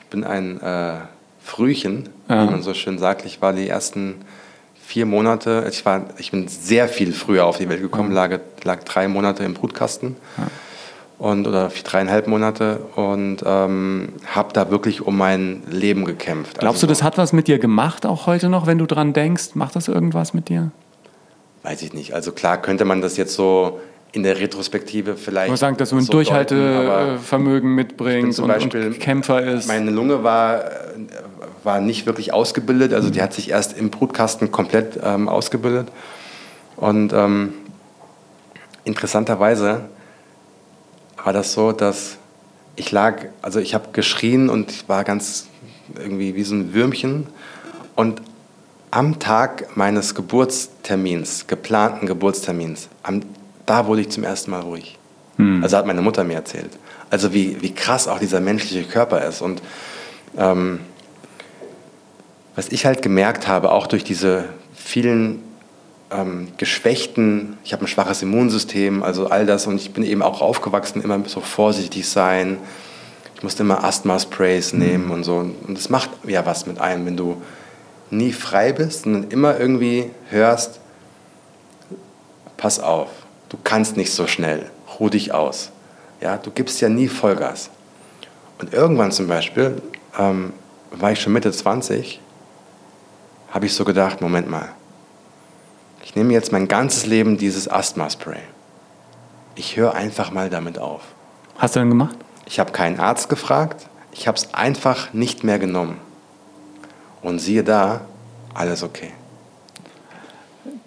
Speaker 1: ich bin ein äh, Frühchen, ja. wie man so schön sagt. Ich war die ersten vier Monate, ich, war, ich bin sehr viel früher auf die Welt gekommen, ja. lag, lag drei Monate im Brutkasten. Ja und oder dreieinhalb Monate und ähm, habe da wirklich um mein Leben gekämpft.
Speaker 3: Glaubst also, du, das hat was mit dir gemacht, auch heute noch, wenn du dran denkst? Macht das irgendwas mit dir?
Speaker 1: Weiß ich nicht. Also klar könnte man das jetzt so in der Retrospektive vielleicht. Ich
Speaker 3: muss sagen, dass du ein so Durchhaltevermögen mitbringst und, Beispiel, und Kämpfer ist.
Speaker 1: Meine Lunge war, war nicht wirklich ausgebildet, also die hat sich erst im Brutkasten komplett ähm, ausgebildet. Und ähm, interessanterweise war das so, dass ich lag, also ich habe geschrien und ich war ganz irgendwie wie so ein Würmchen. Und am Tag meines Geburtstermins, geplanten Geburtstermins, am, da wurde ich zum ersten Mal ruhig. Hm. Also hat meine Mutter mir erzählt. Also wie, wie krass auch dieser menschliche Körper ist. Und ähm, was ich halt gemerkt habe, auch durch diese vielen ähm, geschwächten, ich habe ein schwaches Immunsystem, also all das und ich bin eben auch aufgewachsen, immer so vorsichtig sein. Ich musste immer Asthma-Sprays mhm. nehmen und so. Und das macht ja was mit einem, wenn du nie frei bist, sondern immer irgendwie hörst, pass auf, du kannst nicht so schnell, ruh dich aus. Ja, du gibst ja nie Vollgas. Und irgendwann zum Beispiel, ähm, war ich schon Mitte 20, habe ich so gedacht, Moment mal, ich nehme jetzt mein ganzes Leben dieses Asthma-Spray. Ich höre einfach mal damit auf.
Speaker 3: Hast du denn gemacht?
Speaker 1: Ich habe keinen Arzt gefragt. Ich habe es einfach nicht mehr genommen. Und siehe da, alles okay.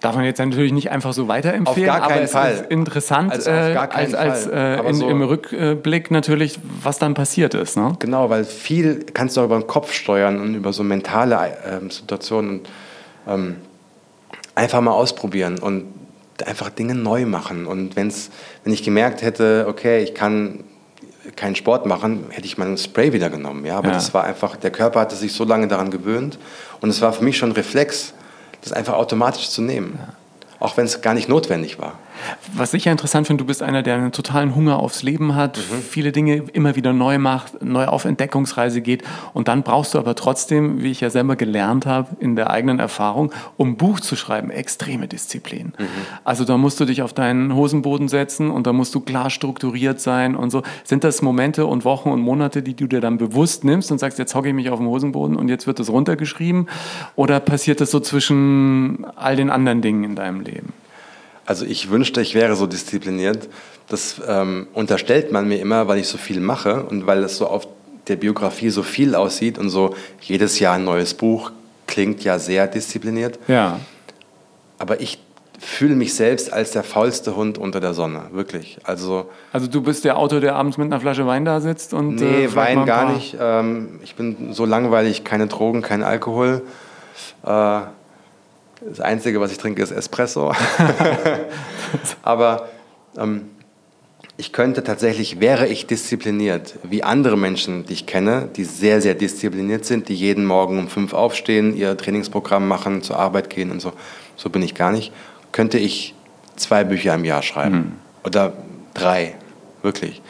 Speaker 3: Darf man jetzt natürlich nicht einfach so weiterempfehlen,
Speaker 1: Auf gar keinen
Speaker 3: aber es
Speaker 1: Fall.
Speaker 3: ist interessant
Speaker 1: Also auf
Speaker 3: äh,
Speaker 1: gar keinen
Speaker 3: als, als
Speaker 1: Fall.
Speaker 3: äh, in,
Speaker 1: so-
Speaker 3: im Rückblick natürlich, was dann passiert ist. Ne?
Speaker 1: Genau, weil viel kannst du auch über den Kopf steuern und über so mentale ähm, Situationen und ähm, einfach mal ausprobieren und einfach Dinge neu machen. Und wenn's, wenn ich gemerkt hätte, okay, ich kann keinen Sport machen, hätte ich meinen Spray wieder genommen. Ja, aber
Speaker 3: Ja.
Speaker 1: das war einfach, der Körper hatte sich so lange daran gewöhnt und es war für mich schon ein Reflex, das einfach automatisch zu nehmen. Auch wenn es gar nicht notwendig war.
Speaker 3: Was ich ja interessant finde, du bist einer, der einen totalen Hunger aufs Leben hat, viele Dinge immer wieder neu macht, neu auf Entdeckungsreise geht. Und dann brauchst du aber trotzdem, wie ich ja selber gelernt habe, in der eigenen Erfahrung, um ein Buch zu schreiben, extreme Disziplin. Also da musst du dich auf deinen Hosenboden setzen und da musst du klar strukturiert sein und so. Sind das Momente und Wochen und Monate, die du dir dann bewusst nimmst und sagst, jetzt hocke ich mich auf den Hosenboden und jetzt wird das runtergeschrieben? Oder passiert das so zwischen all den anderen Dingen in deinem Leben?
Speaker 1: Also ich wünschte, ich wäre so diszipliniert. Das ähm, unterstellt man mir immer, weil ich so viel mache und weil es so auf der Biografie so viel aussieht und so jedes Jahr ein neues Buch klingt ja sehr diszipliniert.
Speaker 3: Ja.
Speaker 1: Aber ich fühle mich selbst als der faulste Hund unter der Sonne, wirklich. Also
Speaker 3: Also du bist der Autor, der abends mit einer Flasche Wein da sitzt und
Speaker 1: nee,
Speaker 3: äh, vielleicht mal
Speaker 1: Wein
Speaker 3: ein
Speaker 1: gar nicht. Ähm, ich bin so langweilig, keine Drogen, kein Alkohol. Äh, das Einzige, was ich trinke, ist Espresso. Aber ähm, ich könnte tatsächlich, wäre ich diszipliniert, wie andere Menschen, die ich kenne, die sehr, sehr diszipliniert sind, die jeden Morgen um fünf aufstehen, ihr Trainingsprogramm machen, zur Arbeit gehen und so. So bin ich gar nicht. Könnte ich zwei Bücher im Jahr schreiben. Oder drei, wirklich.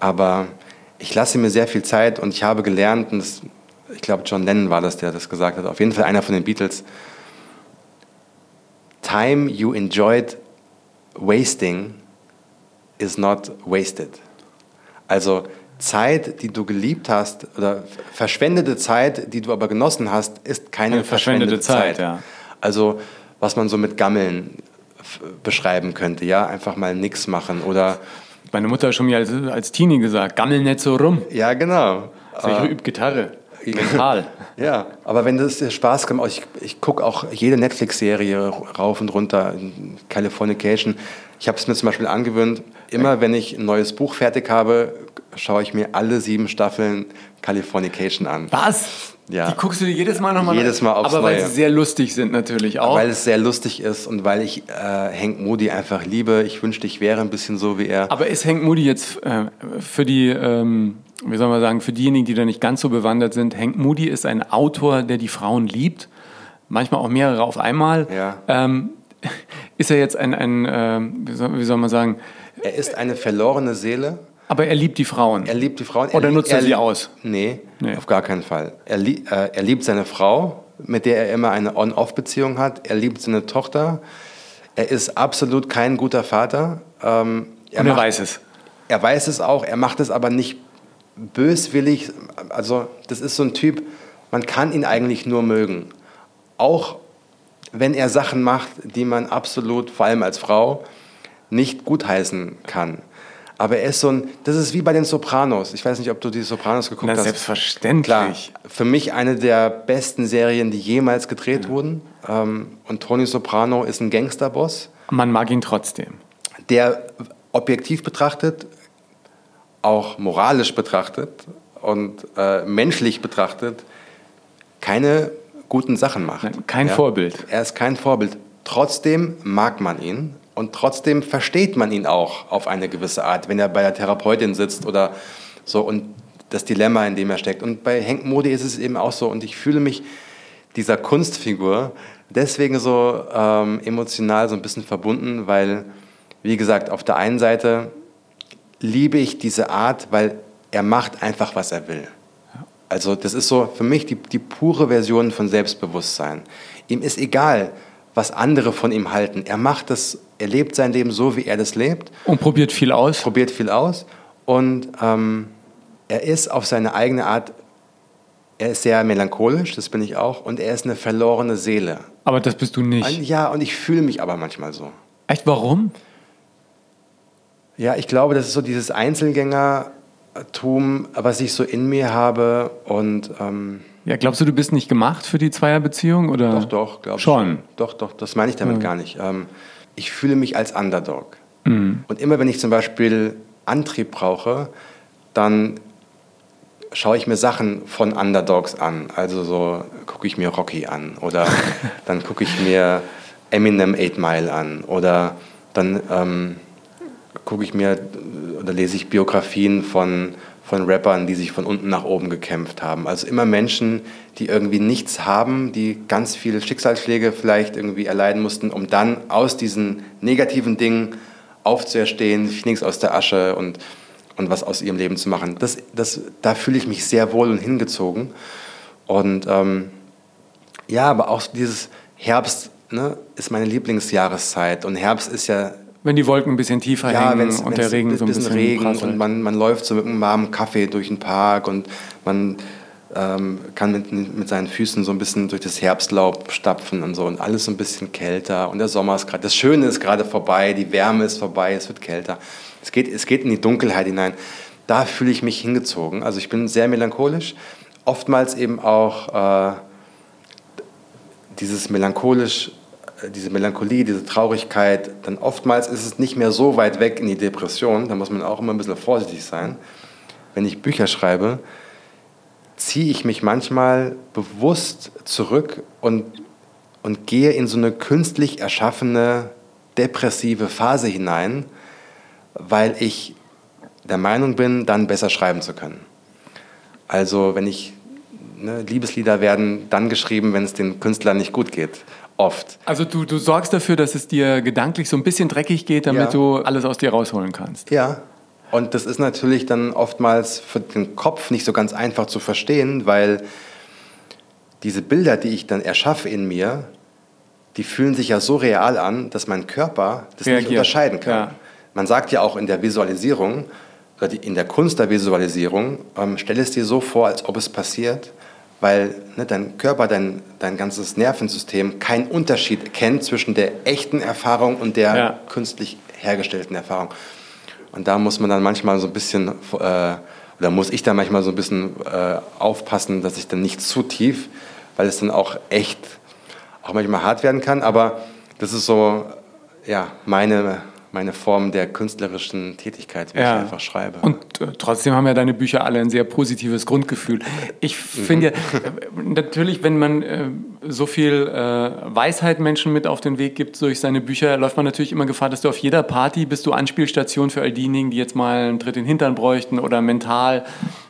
Speaker 1: Aber ich lasse mir sehr viel Zeit und ich habe gelernt, und das, ich glaube, John Lennon war das, der das gesagt hat, auf jeden Fall einer von den Beatles, Time you enjoyed wasting is not wasted. Also Zeit, die du geliebt hast, oder verschwendete Zeit, die du aber genossen hast, ist keine
Speaker 3: Eine verschwendete
Speaker 1: verschwendete Zeit.
Speaker 3: Zeit, ja.
Speaker 1: Also was man so mit Gammeln beschreiben könnte, ja, einfach mal nichts machen oder
Speaker 3: Meine Mutter hat schon mir als, als Teenie gesagt, gammel nicht so rum.
Speaker 1: ja genau.
Speaker 3: Also ich übe Gitarre. Mental.
Speaker 1: Ja, aber wenn das dir Spaß gemacht ich, ich gucke auch jede Netflix-Serie rauf und runter, Californication. Ich habe es mir zum Beispiel angewöhnt, immer wenn ich ein neues Buch fertig habe, schaue ich mir alle sieben Staffeln Californication an.
Speaker 3: Was?
Speaker 1: Ja.
Speaker 3: Die guckst du dir jedes Mal nochmal
Speaker 1: Jedes Mal aufs
Speaker 3: Aber weil sie sehr lustig sind natürlich auch.
Speaker 1: Weil es sehr lustig ist und weil ich äh, Hank Moody einfach liebe. Ich wünschte, ich wäre ein bisschen so wie er.
Speaker 3: Aber ist Hank Moody jetzt äh, für die, ähm, wie soll man sagen, für diejenigen, die da nicht ganz so bewandert sind, Hank Moody ist ein Autor, der die Frauen liebt, manchmal auch mehrere auf einmal.
Speaker 1: Ja.
Speaker 3: Ähm, ist er jetzt ein, ein ähm, wie, soll, wie soll man sagen,
Speaker 1: Er ist eine verlorene Seele.
Speaker 3: Aber er liebt die Frauen.
Speaker 1: Er liebt die Frauen.
Speaker 3: Oder
Speaker 1: er,
Speaker 3: nutzt er sie aus?
Speaker 1: Nee,
Speaker 3: Nee.
Speaker 1: auf gar keinen Fall. Er, lie äh, er liebt seine Frau, mit der er immer eine On-Off-Beziehung hat. Er liebt seine Tochter. Er ist absolut kein guter Vater. Ähm,
Speaker 3: Und er
Speaker 1: macht-
Speaker 3: weiß es.
Speaker 1: Er weiß es auch, er macht es aber nicht böswillig. Also das ist so ein Typ, man kann ihn eigentlich nur mögen. Auch wenn er Sachen macht, die man absolut, vor allem als Frau, nicht gutheißen kann. Aber er ist so ein, das ist wie bei den Sopranos. Ich weiß nicht, ob du die Sopranos geguckt
Speaker 3: Na,
Speaker 1: hast.
Speaker 3: selbstverständlich.
Speaker 1: Klar, für mich eine der besten Serien, die jemals gedreht wurden. Ähm, und Tony Soprano ist ein Gangsterboss
Speaker 3: Man mag ihn trotzdem.
Speaker 1: der objektiv betrachtet, auch moralisch betrachtet und äh, menschlich betrachtet keine guten Sachen macht.
Speaker 3: Nein, kein Vorbild.
Speaker 1: Er ist kein Vorbild. Trotzdem mag man ihn und trotzdem versteht man ihn auch auf eine gewisse Art, wenn er bei der Therapeutin sitzt oder so und das Dilemma, in dem er steckt. Und bei Henk Modi ist es eben auch so und ich fühle mich dieser Kunstfigur deswegen so ähm, emotional so ein bisschen verbunden, weil, wie gesagt, auf der einen Seite liebe ich diese Art, weil er macht einfach, was er will. Also das ist so für mich die, die pure Version von Selbstbewusstsein. Ihm ist egal, was andere von ihm halten. Er macht das, er lebt sein Leben so, wie er das lebt,
Speaker 3: Und probiert viel aus.
Speaker 1: probiert viel aus und ähm, er ist auf seine eigene Art, er ist sehr melancholisch, das bin ich auch, und er ist eine verlorene Seele.
Speaker 3: Aber das bist du nicht.
Speaker 1: Ja, und ich fühle mich aber manchmal so.
Speaker 3: Echt, warum?
Speaker 1: Ja, ich glaube, das ist so dieses Einzelgängertum, was ich so in mir habe und ähm,
Speaker 3: Ja, glaubst du, du bist nicht gemacht für die Zweierbeziehung? Oder?
Speaker 1: Doch, doch, glaube ich.
Speaker 3: Schon.
Speaker 1: Doch, doch, das meine ich damit ja. gar nicht. Ähm, ich fühle mich als Underdog. Mhm. Und immer wenn ich zum Beispiel Antrieb brauche, dann schaue ich mir Sachen von Underdogs an. Also so gucke ich mir Rocky an oder dann gucke ich mir Eminem 8 Mile an oder dann ähm, gucke ich mir oder lese ich Biografien von von Rappern, die sich von unten nach oben gekämpft haben. Also immer Menschen, die irgendwie nichts haben, die ganz viele Schicksalsschläge vielleicht irgendwie erleiden mussten, um dann aus diesen negativen Dingen aufzuerstehen, Phoenix aus der Asche und, und was aus ihrem Leben zu machen. Das, das, da fühle ich mich sehr wohl und hingezogen. Und ähm, ja, aber auch dieses Herbst ne, ist meine Lieblingsjahreszeit. Und Herbst ist ja
Speaker 3: wenn die Wolken ein bisschen tiefer ja, hängen und der Regen so ein bisschen,
Speaker 1: Regen prasselt. und man, man läuft so mit einem warmen Kaffee durch den Park und man ähm, kann mit, mit seinen Füßen so ein bisschen durch das Herbstlaub stapfen und so und alles so ein bisschen kälter und der Sommer ist gerade, das Schöne ist gerade vorbei, die Wärme ist vorbei, es wird kälter. Es geht, es geht in die Dunkelheit hinein. Da fühle ich mich hingezogen. Also ich bin sehr melancholisch, oftmals eben auch äh, dieses melancholisch diese Melancholie, diese Traurigkeit, dann oftmals ist es nicht mehr so weit weg in die Depression, da muss man auch immer ein bisschen vorsichtig sein. Wenn ich Bücher schreibe, ziehe ich mich manchmal bewusst zurück und, und gehe in so eine künstlich erschaffene depressive Phase hinein, weil ich der Meinung bin, dann besser schreiben zu können. Also wenn ich ne, Liebeslieder werden dann geschrieben, wenn es den Künstlern nicht gut geht oft.
Speaker 3: Also du, du sorgst dafür, dass es dir gedanklich so ein bisschen dreckig geht, damit ja. du alles aus dir rausholen kannst.
Speaker 1: Ja. Und das ist natürlich dann oftmals für den Kopf nicht so ganz einfach zu verstehen, weil diese Bilder, die ich dann erschaffe in mir, die fühlen sich ja so real an, dass mein Körper das Reagiert. nicht unterscheiden kann. Ja. Man sagt ja auch in der Visualisierung, in der Kunst der Visualisierung, ähm, stell es dir so vor, als ob es passiert weil ne, dein Körper, dein, dein ganzes Nervensystem keinen Unterschied kennt zwischen der echten Erfahrung und der ja. künstlich hergestellten Erfahrung. Und da muss man dann manchmal so ein bisschen, äh, oder muss ich dann manchmal so ein bisschen äh, aufpassen, dass ich dann nicht zu tief, weil es dann auch echt, auch manchmal hart werden kann. Aber das ist so, ja, meine, meine Form der künstlerischen Tätigkeit, wie ja. ich einfach schreibe.
Speaker 3: Und äh, trotzdem haben ja deine Bücher alle ein sehr positives Grundgefühl. Ich finde ja, mhm. äh, natürlich, wenn man äh, so viel äh, Weisheit Menschen mit auf den Weg gibt durch seine Bücher, läuft man natürlich immer Gefahr, dass du auf jeder Party bist du Anspielstation für all diejenigen, die jetzt mal einen Tritt in den Hintern bräuchten oder mental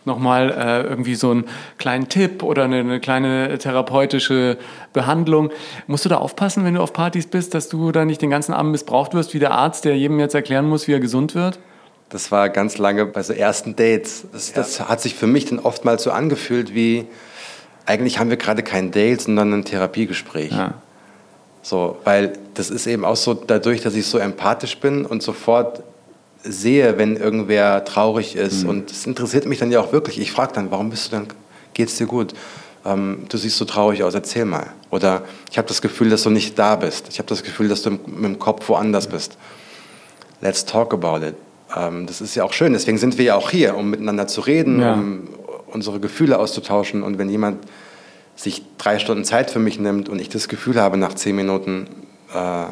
Speaker 3: nochmal äh, irgendwie so einen kleinen Tipp oder eine, eine, kleine therapeutische Behandlung. Musst du da aufpassen, wenn du auf Partys bist, dass du da nicht den ganzen Abend missbraucht wirst, wie der Arzt, der jedem jetzt erklären muss, wie er gesund wird?
Speaker 1: Das war ganz lange bei so ersten Dates. Das, das hat sich für mich dann oftmals so angefühlt wie, eigentlich haben wir gerade kein Date, sondern ein Therapiegespräch. Ja. So, weil das ist eben auch so dadurch, dass ich so empathisch bin und sofort sehe, wenn irgendwer traurig ist. Mhm. Und es interessiert mich dann ja auch wirklich. Ich frage dann, warum bist du dann, geht's dir gut? Ähm, du siehst so traurig aus, erzähl mal. Oder ich habe das Gefühl, dass du nicht da bist. Ich habe das Gefühl, dass du mit dem Kopf woanders bist. Let's talk about it. Ähm, das ist ja auch schön. Deswegen sind wir ja auch hier, um miteinander zu reden, ja. um unsere Gefühle auszutauschen. Und wenn jemand sich drei Stunden Zeit für mich nimmt und ich das Gefühl habe, nach zehn Minuten, äh,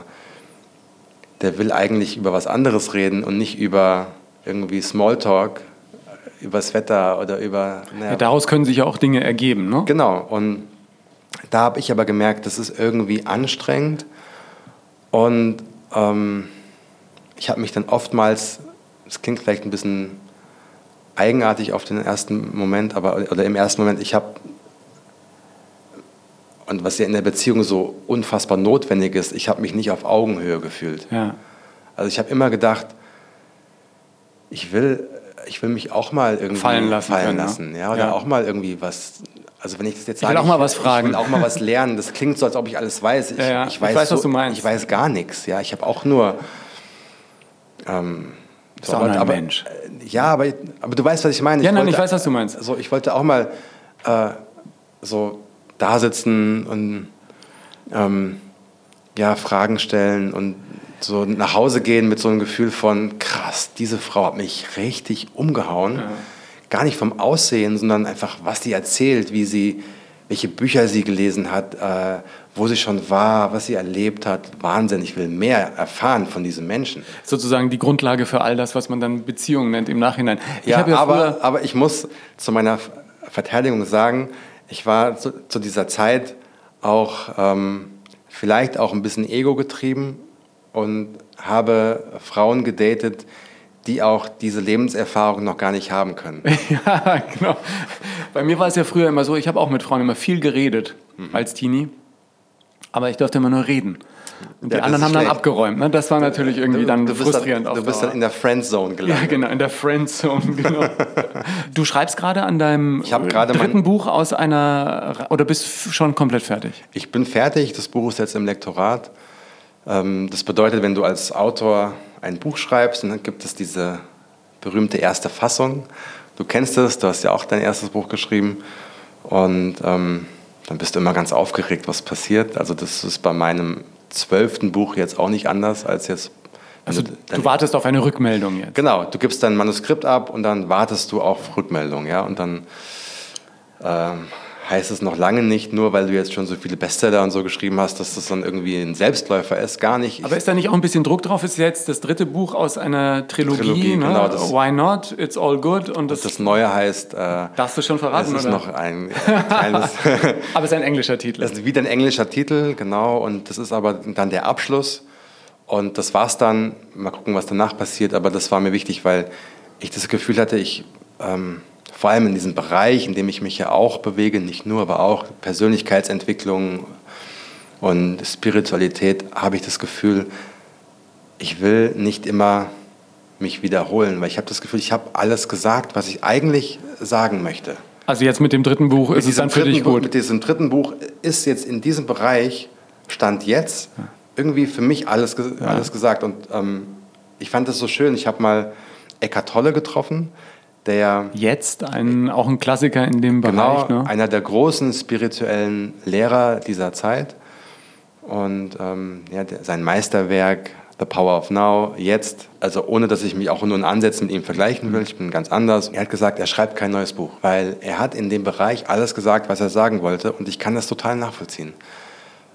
Speaker 1: der will eigentlich über was anderes reden und nicht über irgendwie Smalltalk, über das Wetter oder über.
Speaker 3: Ja, daraus können sich ja auch Dinge ergeben, ne?
Speaker 1: Genau. Und da habe ich aber gemerkt, das ist irgendwie anstrengend und ähm, ich habe mich dann oftmals, es klingt vielleicht ein bisschen eigenartig auf den ersten Moment, aber oder im ersten Moment, ich habe und was ja in der Beziehung so unfassbar notwendig ist, ich habe mich nicht auf Augenhöhe gefühlt. Ja. Also ich habe immer gedacht, ich will, ich will mich auch mal irgendwie
Speaker 3: fallen lassen,
Speaker 1: fallen können, lassen ja? oder ja. auch mal irgendwie was. Also wenn ich das jetzt
Speaker 3: sage, ich will auch mal was fragen,
Speaker 1: ich will auch mal was lernen. Das klingt so, als ob ich alles weiß. Ich,
Speaker 3: ja,
Speaker 1: ich weiß,
Speaker 3: ich weiß so, was du meinst.
Speaker 1: Ich weiß gar nichts. Ja, ich habe auch nur.
Speaker 3: Ähm, so, aber, ein Mensch.
Speaker 1: Ja, aber, aber du weißt, was ich meine.
Speaker 3: Ja, ich nein, wollte, ich weiß, was du meinst.
Speaker 1: Also ich wollte auch mal äh, so da sitzen und ähm, ja, Fragen stellen und so nach Hause gehen mit so einem Gefühl von, krass, diese Frau hat mich richtig umgehauen. Ja. Gar nicht vom Aussehen, sondern einfach, was die erzählt, wie sie, welche Bücher sie gelesen hat, äh, wo sie schon war, was sie erlebt hat. Wahnsinn, ich will mehr erfahren von diesem Menschen.
Speaker 3: Sozusagen die Grundlage für all das, was man dann Beziehungen nennt im Nachhinein.
Speaker 1: Ich ja, ja aber, aber ich muss zu meiner Verteidigung sagen, ich war zu, zu dieser Zeit auch ähm, vielleicht auch ein bisschen ego getrieben und habe Frauen gedatet, die auch diese Lebenserfahrung noch gar nicht haben können.
Speaker 3: ja, genau. Bei mir war es ja früher immer so, ich habe auch mit Frauen immer viel geredet mhm. als Teenie, aber ich durfte immer nur reden. Und die ja, anderen haben schlecht. dann abgeräumt. Ne? Das war natürlich irgendwie du, dann
Speaker 1: du
Speaker 3: frustrierend.
Speaker 1: Dann, du bist dann in der Friendzone gelandet.
Speaker 3: Ja, genau, in der Friendzone, genau. du schreibst gerade an deinem dritten Buch aus einer, oder bist schon komplett fertig?
Speaker 1: Ich bin fertig, das Buch ist jetzt im Lektorat. Ähm, das bedeutet, wenn du als Autor ein Buch schreibst, dann gibt es diese berühmte erste Fassung. Du kennst es, du hast ja auch dein erstes Buch geschrieben. Und ähm, dann bist du immer ganz aufgeregt, was passiert. Also das ist bei meinem zwölften Buch jetzt auch nicht anders als jetzt.
Speaker 3: Also du, du, wartest auf eine Rückmeldung jetzt.
Speaker 1: Genau, du gibst dein Manuskript ab und dann wartest du auf Rückmeldung, ja. Und dann ähm, heißt es noch lange nicht, nur weil du jetzt schon so viele Bestseller und so geschrieben hast, dass das dann irgendwie ein Selbstläufer ist. Gar nicht.
Speaker 3: Aber ist da nicht auch ein bisschen Druck drauf? Ist jetzt das dritte Buch aus einer Trilogie, Trilogie ne? genau, das, Why Not? It's All Good.
Speaker 1: Und das, das Neue heißt... Äh,
Speaker 3: darfst du schon verraten,
Speaker 1: Das ist oder? noch ein äh, kleines...
Speaker 3: aber es ist ein englischer Titel.
Speaker 1: Das ist wieder ein englischer Titel, genau. Und das ist aber dann der Abschluss. Und das war's dann. Mal gucken, was danach passiert. Aber das war mir wichtig, weil ich das Gefühl hatte, ich... Ähm, vor allem in diesem Bereich, in dem ich mich ja auch bewege, nicht nur, aber auch Persönlichkeitsentwicklung und Spiritualität, habe ich das Gefühl, ich will nicht immer mich wiederholen, weil ich habe das Gefühl, ich habe alles gesagt, was ich eigentlich sagen möchte.
Speaker 3: Also jetzt mit dem dritten Buch mit ist es dann für dich gut?
Speaker 1: Mit diesem dritten Buch ist jetzt in diesem Bereich, Stand jetzt, irgendwie für mich alles, ja. alles gesagt. Und ähm, ich fand das so schön. Ich habe mal Eckart Tolle getroffen, der
Speaker 3: jetzt ein, auch ein Klassiker in dem Bereich.
Speaker 1: Genau, ne? einer der großen spirituellen Lehrer dieser Zeit. Und ähm, ja, der, sein Meisterwerk The Power of Now, jetzt, also ohne dass ich mich auch nur in Ansätzen mit ihm vergleichen will, ich bin ganz anders. Er hat gesagt, er schreibt kein neues Buch, weil er hat in dem Bereich alles gesagt, was er sagen wollte und ich kann das total nachvollziehen.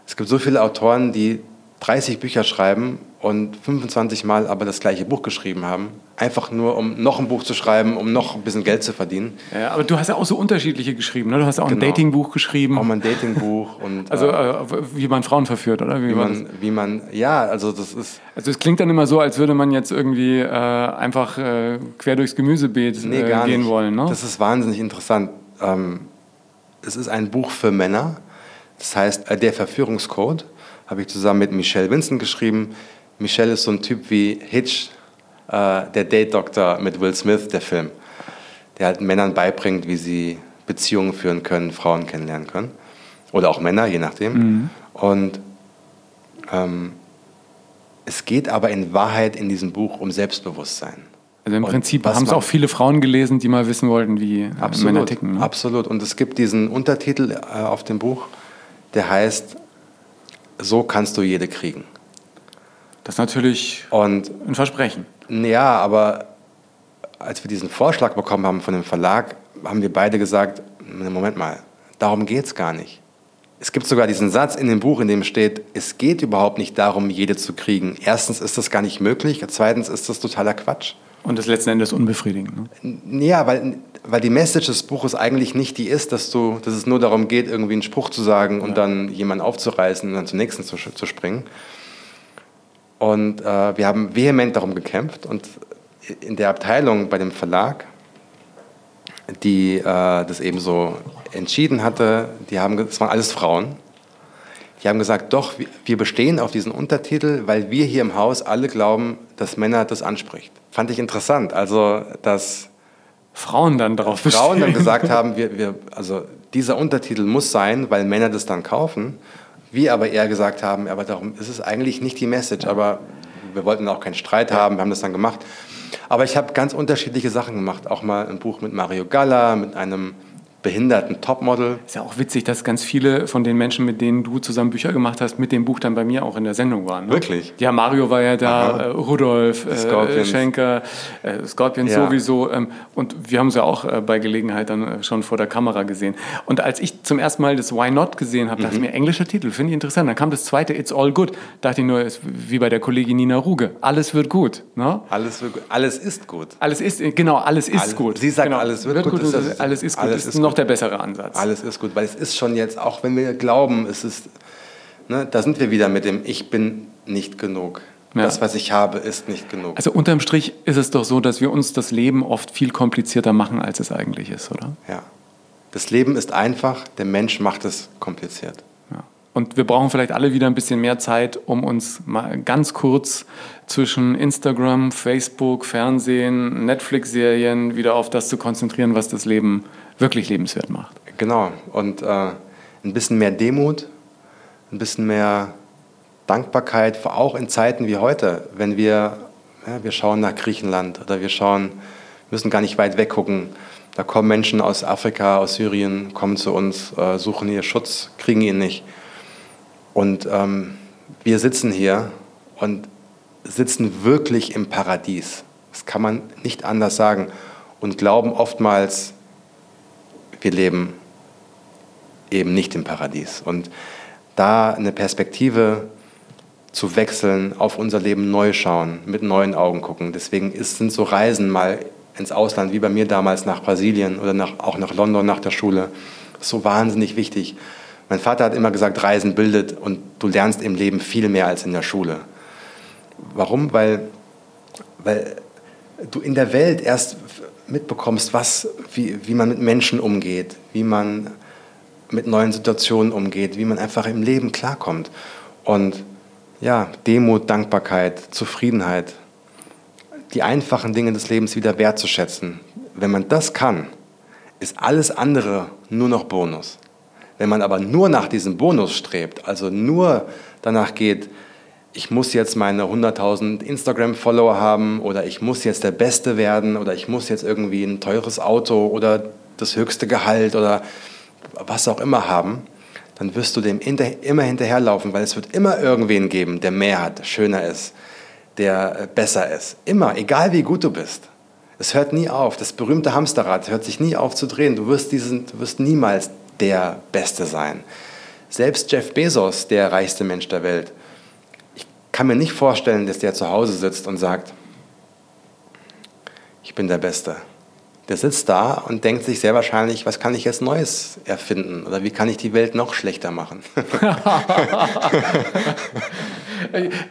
Speaker 1: Es gibt so viele Autoren, die 30 Bücher schreiben und 25 Mal aber das gleiche Buch geschrieben haben. Einfach nur, um noch ein Buch zu schreiben, um noch ein bisschen Geld zu verdienen.
Speaker 3: Ja, aber du hast ja auch so unterschiedliche geschrieben. Ne? Du hast auch genau. ein Datingbuch geschrieben.
Speaker 1: Auch ein Datingbuch. Und,
Speaker 3: also, äh, wie man Frauen verführt, oder?
Speaker 1: Wie, wie man, wie man, ja, also das ist.
Speaker 3: Also, es klingt dann immer so, als würde man jetzt irgendwie äh, einfach äh, quer durchs Gemüsebeet nee, äh, gehen nicht. wollen. Ne?
Speaker 1: Das ist wahnsinnig interessant. Ähm, es ist ein Buch für Männer. Das heißt, äh, der Verführungscode habe ich zusammen mit Michelle Vincent geschrieben. Michelle ist so ein Typ wie Hitch, äh, der Date-Doktor mit Will Smith, der Film, der halt Männern beibringt, wie sie Beziehungen führen können, Frauen kennenlernen können. Oder auch Männer, je nachdem. Mhm. Und ähm, es geht aber in Wahrheit in diesem Buch um Selbstbewusstsein.
Speaker 3: Also im und Prinzip haben es auch viele Frauen gelesen, die mal wissen wollten, wie äh,
Speaker 1: absolut,
Speaker 3: Männer ticken.
Speaker 1: Ne? Absolut. Und es gibt diesen Untertitel äh, auf dem Buch, der heißt so kannst du jede kriegen.
Speaker 3: Das ist natürlich
Speaker 1: und,
Speaker 3: ein Versprechen.
Speaker 1: Ja, aber als wir diesen Vorschlag bekommen haben von dem Verlag, haben wir beide gesagt, Moment mal, darum geht es gar nicht. Es gibt sogar diesen Satz in dem Buch, in dem steht, es geht überhaupt nicht darum, jede zu kriegen. Erstens ist das gar nicht möglich, zweitens ist das totaler Quatsch.
Speaker 3: Und das letzten Endes unbefriedigend.
Speaker 1: Ne? Ja, weil weil die Message des Buches eigentlich nicht die ist, dass, du, dass es nur darum geht, irgendwie einen Spruch zu sagen und ja. dann jemanden aufzureißen und dann zum nächsten zu, zu springen. Und äh, wir haben vehement darum gekämpft und in der Abteilung bei dem Verlag, die äh, das eben so entschieden hatte, die haben, es waren alles Frauen, die haben gesagt, doch, wir bestehen auf diesen Untertitel, weil wir hier im Haus alle glauben, dass Männer das anspricht. Fand ich interessant. Also, dass
Speaker 3: Frauen dann darauf bestehen.
Speaker 1: Frauen dann gesagt haben, wir, wir, also dieser Untertitel muss sein, weil Männer das dann kaufen. Wir aber eher gesagt haben, aber darum ist es eigentlich nicht die Message. Aber wir wollten auch keinen Streit haben, wir haben das dann gemacht. Aber ich habe ganz unterschiedliche Sachen gemacht. Auch mal ein Buch mit Mario Galla, mit einem behinderten Topmodel.
Speaker 3: Ist ja auch witzig, dass ganz viele von den Menschen, mit denen du zusammen Bücher gemacht hast, mit dem Buch dann bei mir auch in der Sendung waren. Ne?
Speaker 1: Wirklich?
Speaker 3: Ja, Mario war ja da, äh, Rudolf, äh, Schenker, äh, Scorpions ja. sowieso. Ähm, und wir haben sie ja auch äh, bei Gelegenheit dann äh, schon vor der Kamera gesehen. Und als ich zum ersten Mal das Why Not gesehen habe, dachte mhm. ich mir, englischer Titel, finde ich interessant. Dann kam das zweite It's All Good. Dachte ich nur, ist wie bei der Kollegin Nina Ruge. Alles wird gut. Ne?
Speaker 1: Alles, wird, alles ist gut.
Speaker 3: Alles ist, genau, alles ist alles, gut.
Speaker 1: Sie sagt,
Speaker 3: genau.
Speaker 1: alles wird, wird gut.
Speaker 3: gut ist alles ist gut. Alles ist, ist noch der bessere Ansatz.
Speaker 1: Alles ist gut, weil es ist schon jetzt, auch wenn wir glauben, es ist, ne, da sind wir wieder mit dem Ich bin nicht genug. Ja. Das, was ich habe, ist nicht genug.
Speaker 3: Also unterm Strich ist es doch so, dass wir uns das Leben oft viel komplizierter machen, als es eigentlich ist, oder?
Speaker 1: Ja. Das Leben ist einfach, der Mensch macht es kompliziert.
Speaker 3: Ja. Und wir brauchen vielleicht alle wieder ein bisschen mehr Zeit, um uns mal ganz kurz zwischen Instagram, Facebook, Fernsehen, Netflix-Serien wieder auf das zu konzentrieren, was das Leben wirklich lebenswert macht.
Speaker 1: Genau. Und äh, ein bisschen mehr Demut, ein bisschen mehr Dankbarkeit, auch in Zeiten wie heute, wenn wir, ja, wir schauen nach Griechenland oder wir schauen, müssen gar nicht weit weggucken. Da kommen Menschen aus Afrika, aus Syrien, kommen zu uns, äh, suchen hier Schutz, kriegen ihn nicht. Und ähm, wir sitzen hier und sitzen wirklich im Paradies. Das kann man nicht anders sagen. Und glauben oftmals, wir leben eben nicht im Paradies. Und da eine Perspektive zu wechseln, auf unser Leben neu schauen, mit neuen Augen gucken. Deswegen ist, sind so Reisen mal ins Ausland, wie bei mir damals nach Brasilien oder nach, auch nach London nach der Schule, so wahnsinnig wichtig. Mein Vater hat immer gesagt, Reisen bildet und du lernst im Leben viel mehr als in der Schule. Warum? Weil, weil du in der Welt erst mitbekommst, was, wie, wie man mit Menschen umgeht, wie man mit neuen Situationen umgeht, wie man einfach im Leben klarkommt. Und ja, Demut, Dankbarkeit, Zufriedenheit, die einfachen Dinge des Lebens wieder wertzuschätzen. Wenn man das kann, ist alles andere nur noch Bonus. Wenn man aber nur nach diesem Bonus strebt, also nur danach geht, ich muss jetzt meine 100.000 Instagram-Follower haben oder ich muss jetzt der Beste werden oder ich muss jetzt irgendwie ein teures Auto oder das höchste Gehalt oder was auch immer haben, dann wirst du dem immer hinterherlaufen, weil es wird immer irgendwen geben, der mehr hat, schöner ist, der äh, besser ist. Immer, egal wie gut du bist. Es hört nie auf. Das berühmte Hamsterrad hört sich nie auf zu drehen. Du wirst, diesen, du wirst niemals der Beste sein. Selbst Jeff Bezos, der reichste Mensch der Welt, kann mir nicht vorstellen, dass der zu Hause sitzt und sagt, ich bin der Beste. Der sitzt da und denkt sich sehr wahrscheinlich, was kann ich jetzt Neues erfinden oder wie kann ich die Welt noch schlechter machen?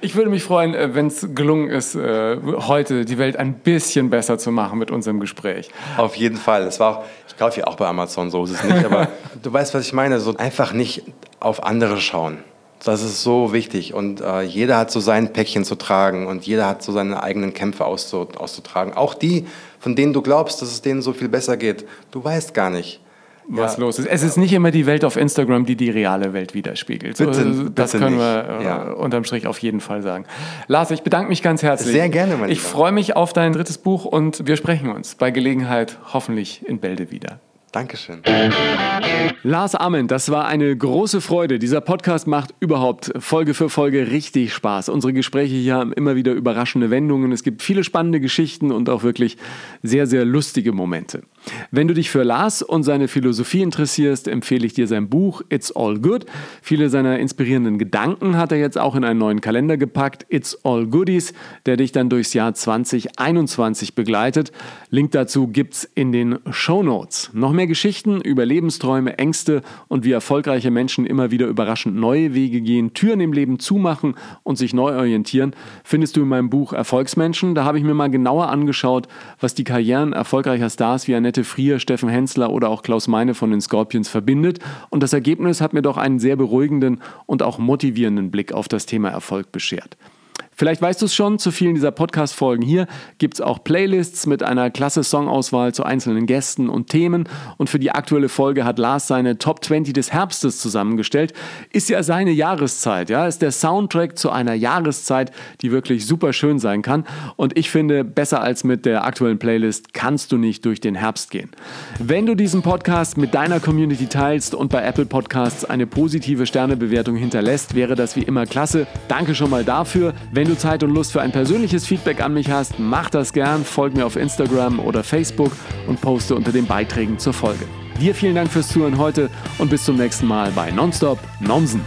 Speaker 3: ich würde mich freuen, äh, wenn es gelungen ist, äh, heute die Welt ein bisschen besser zu machen mit unserem Gespräch.
Speaker 1: Auf jeden Fall. Das war auch, ich kaufe ja auch bei Amazon, so ist es nicht, aber du weißt, was ich meine. So einfach nicht auf andere schauen. Das ist so wichtig und äh, jeder hat so sein Päckchen zu tragen und jeder hat so seine eigenen Kämpfe auszutragen. Auch die, von denen du glaubst, dass es denen so viel besser geht. Du weißt gar nicht,
Speaker 3: was ja. los ist. Es ist nicht immer die Welt auf Instagram, die die reale Welt widerspiegelt.
Speaker 1: Bitte,
Speaker 3: das
Speaker 1: bitte
Speaker 3: können wir äh, ja. unterm Strich auf jeden Fall sagen. Lars, ich bedanke mich ganz herzlich.
Speaker 1: Sehr gerne, mein
Speaker 3: Ich freue mich auf dein drittes Buch und wir sprechen uns bei Gelegenheit hoffentlich in Bälde wieder.
Speaker 1: Dankeschön.
Speaker 3: Lars Amen, das war eine große Freude. Dieser Podcast macht überhaupt Folge für Folge richtig Spaß. Unsere Gespräche hier haben immer wieder überraschende Wendungen. Es gibt viele spannende Geschichten und auch wirklich sehr, sehr lustige Momente. Wenn du dich für Lars und seine Philosophie interessierst, empfehle ich dir sein Buch It's All Good. Viele seiner inspirierenden Gedanken hat er jetzt auch in einen neuen Kalender gepackt, It's All Goodies, der dich dann durchs Jahr 2021 begleitet. Link dazu gibt's in den Show Notes. Noch mehr Geschichten über Lebensträume, Ängste und wie erfolgreiche Menschen immer wieder überraschend neue Wege gehen, Türen im Leben zumachen und sich neu orientieren, findest du in meinem Buch Erfolgsmenschen. Da habe ich mir mal genauer angeschaut, was die Karrieren erfolgreicher Stars wie Annette Frier, Steffen Hensler oder auch Klaus Meine von den Scorpions verbindet. Und das Ergebnis hat mir doch einen sehr beruhigenden und auch motivierenden Blick auf das Thema Erfolg beschert. Vielleicht weißt du es schon, zu vielen dieser Podcast-Folgen hier gibt es auch Playlists mit einer klasse Songauswahl zu einzelnen Gästen und Themen. Und für die aktuelle Folge hat Lars seine Top 20 des Herbstes zusammengestellt. Ist ja seine Jahreszeit, ja, ist der Soundtrack zu einer Jahreszeit, die wirklich super schön sein kann. Und ich finde, besser als mit der aktuellen Playlist kannst du nicht durch den Herbst gehen. Wenn du diesen Podcast mit deiner Community teilst und bei Apple Podcasts eine positive Sternebewertung hinterlässt, wäre das wie immer klasse. Danke schon mal dafür. Wenn du Zeit und Lust für ein persönliches Feedback an mich hast, mach das gern. Folg mir auf Instagram oder Facebook und poste unter den Beiträgen zur Folge. Dir vielen Dank fürs Zuhören heute und bis zum nächsten Mal bei Nonstop Nomsen.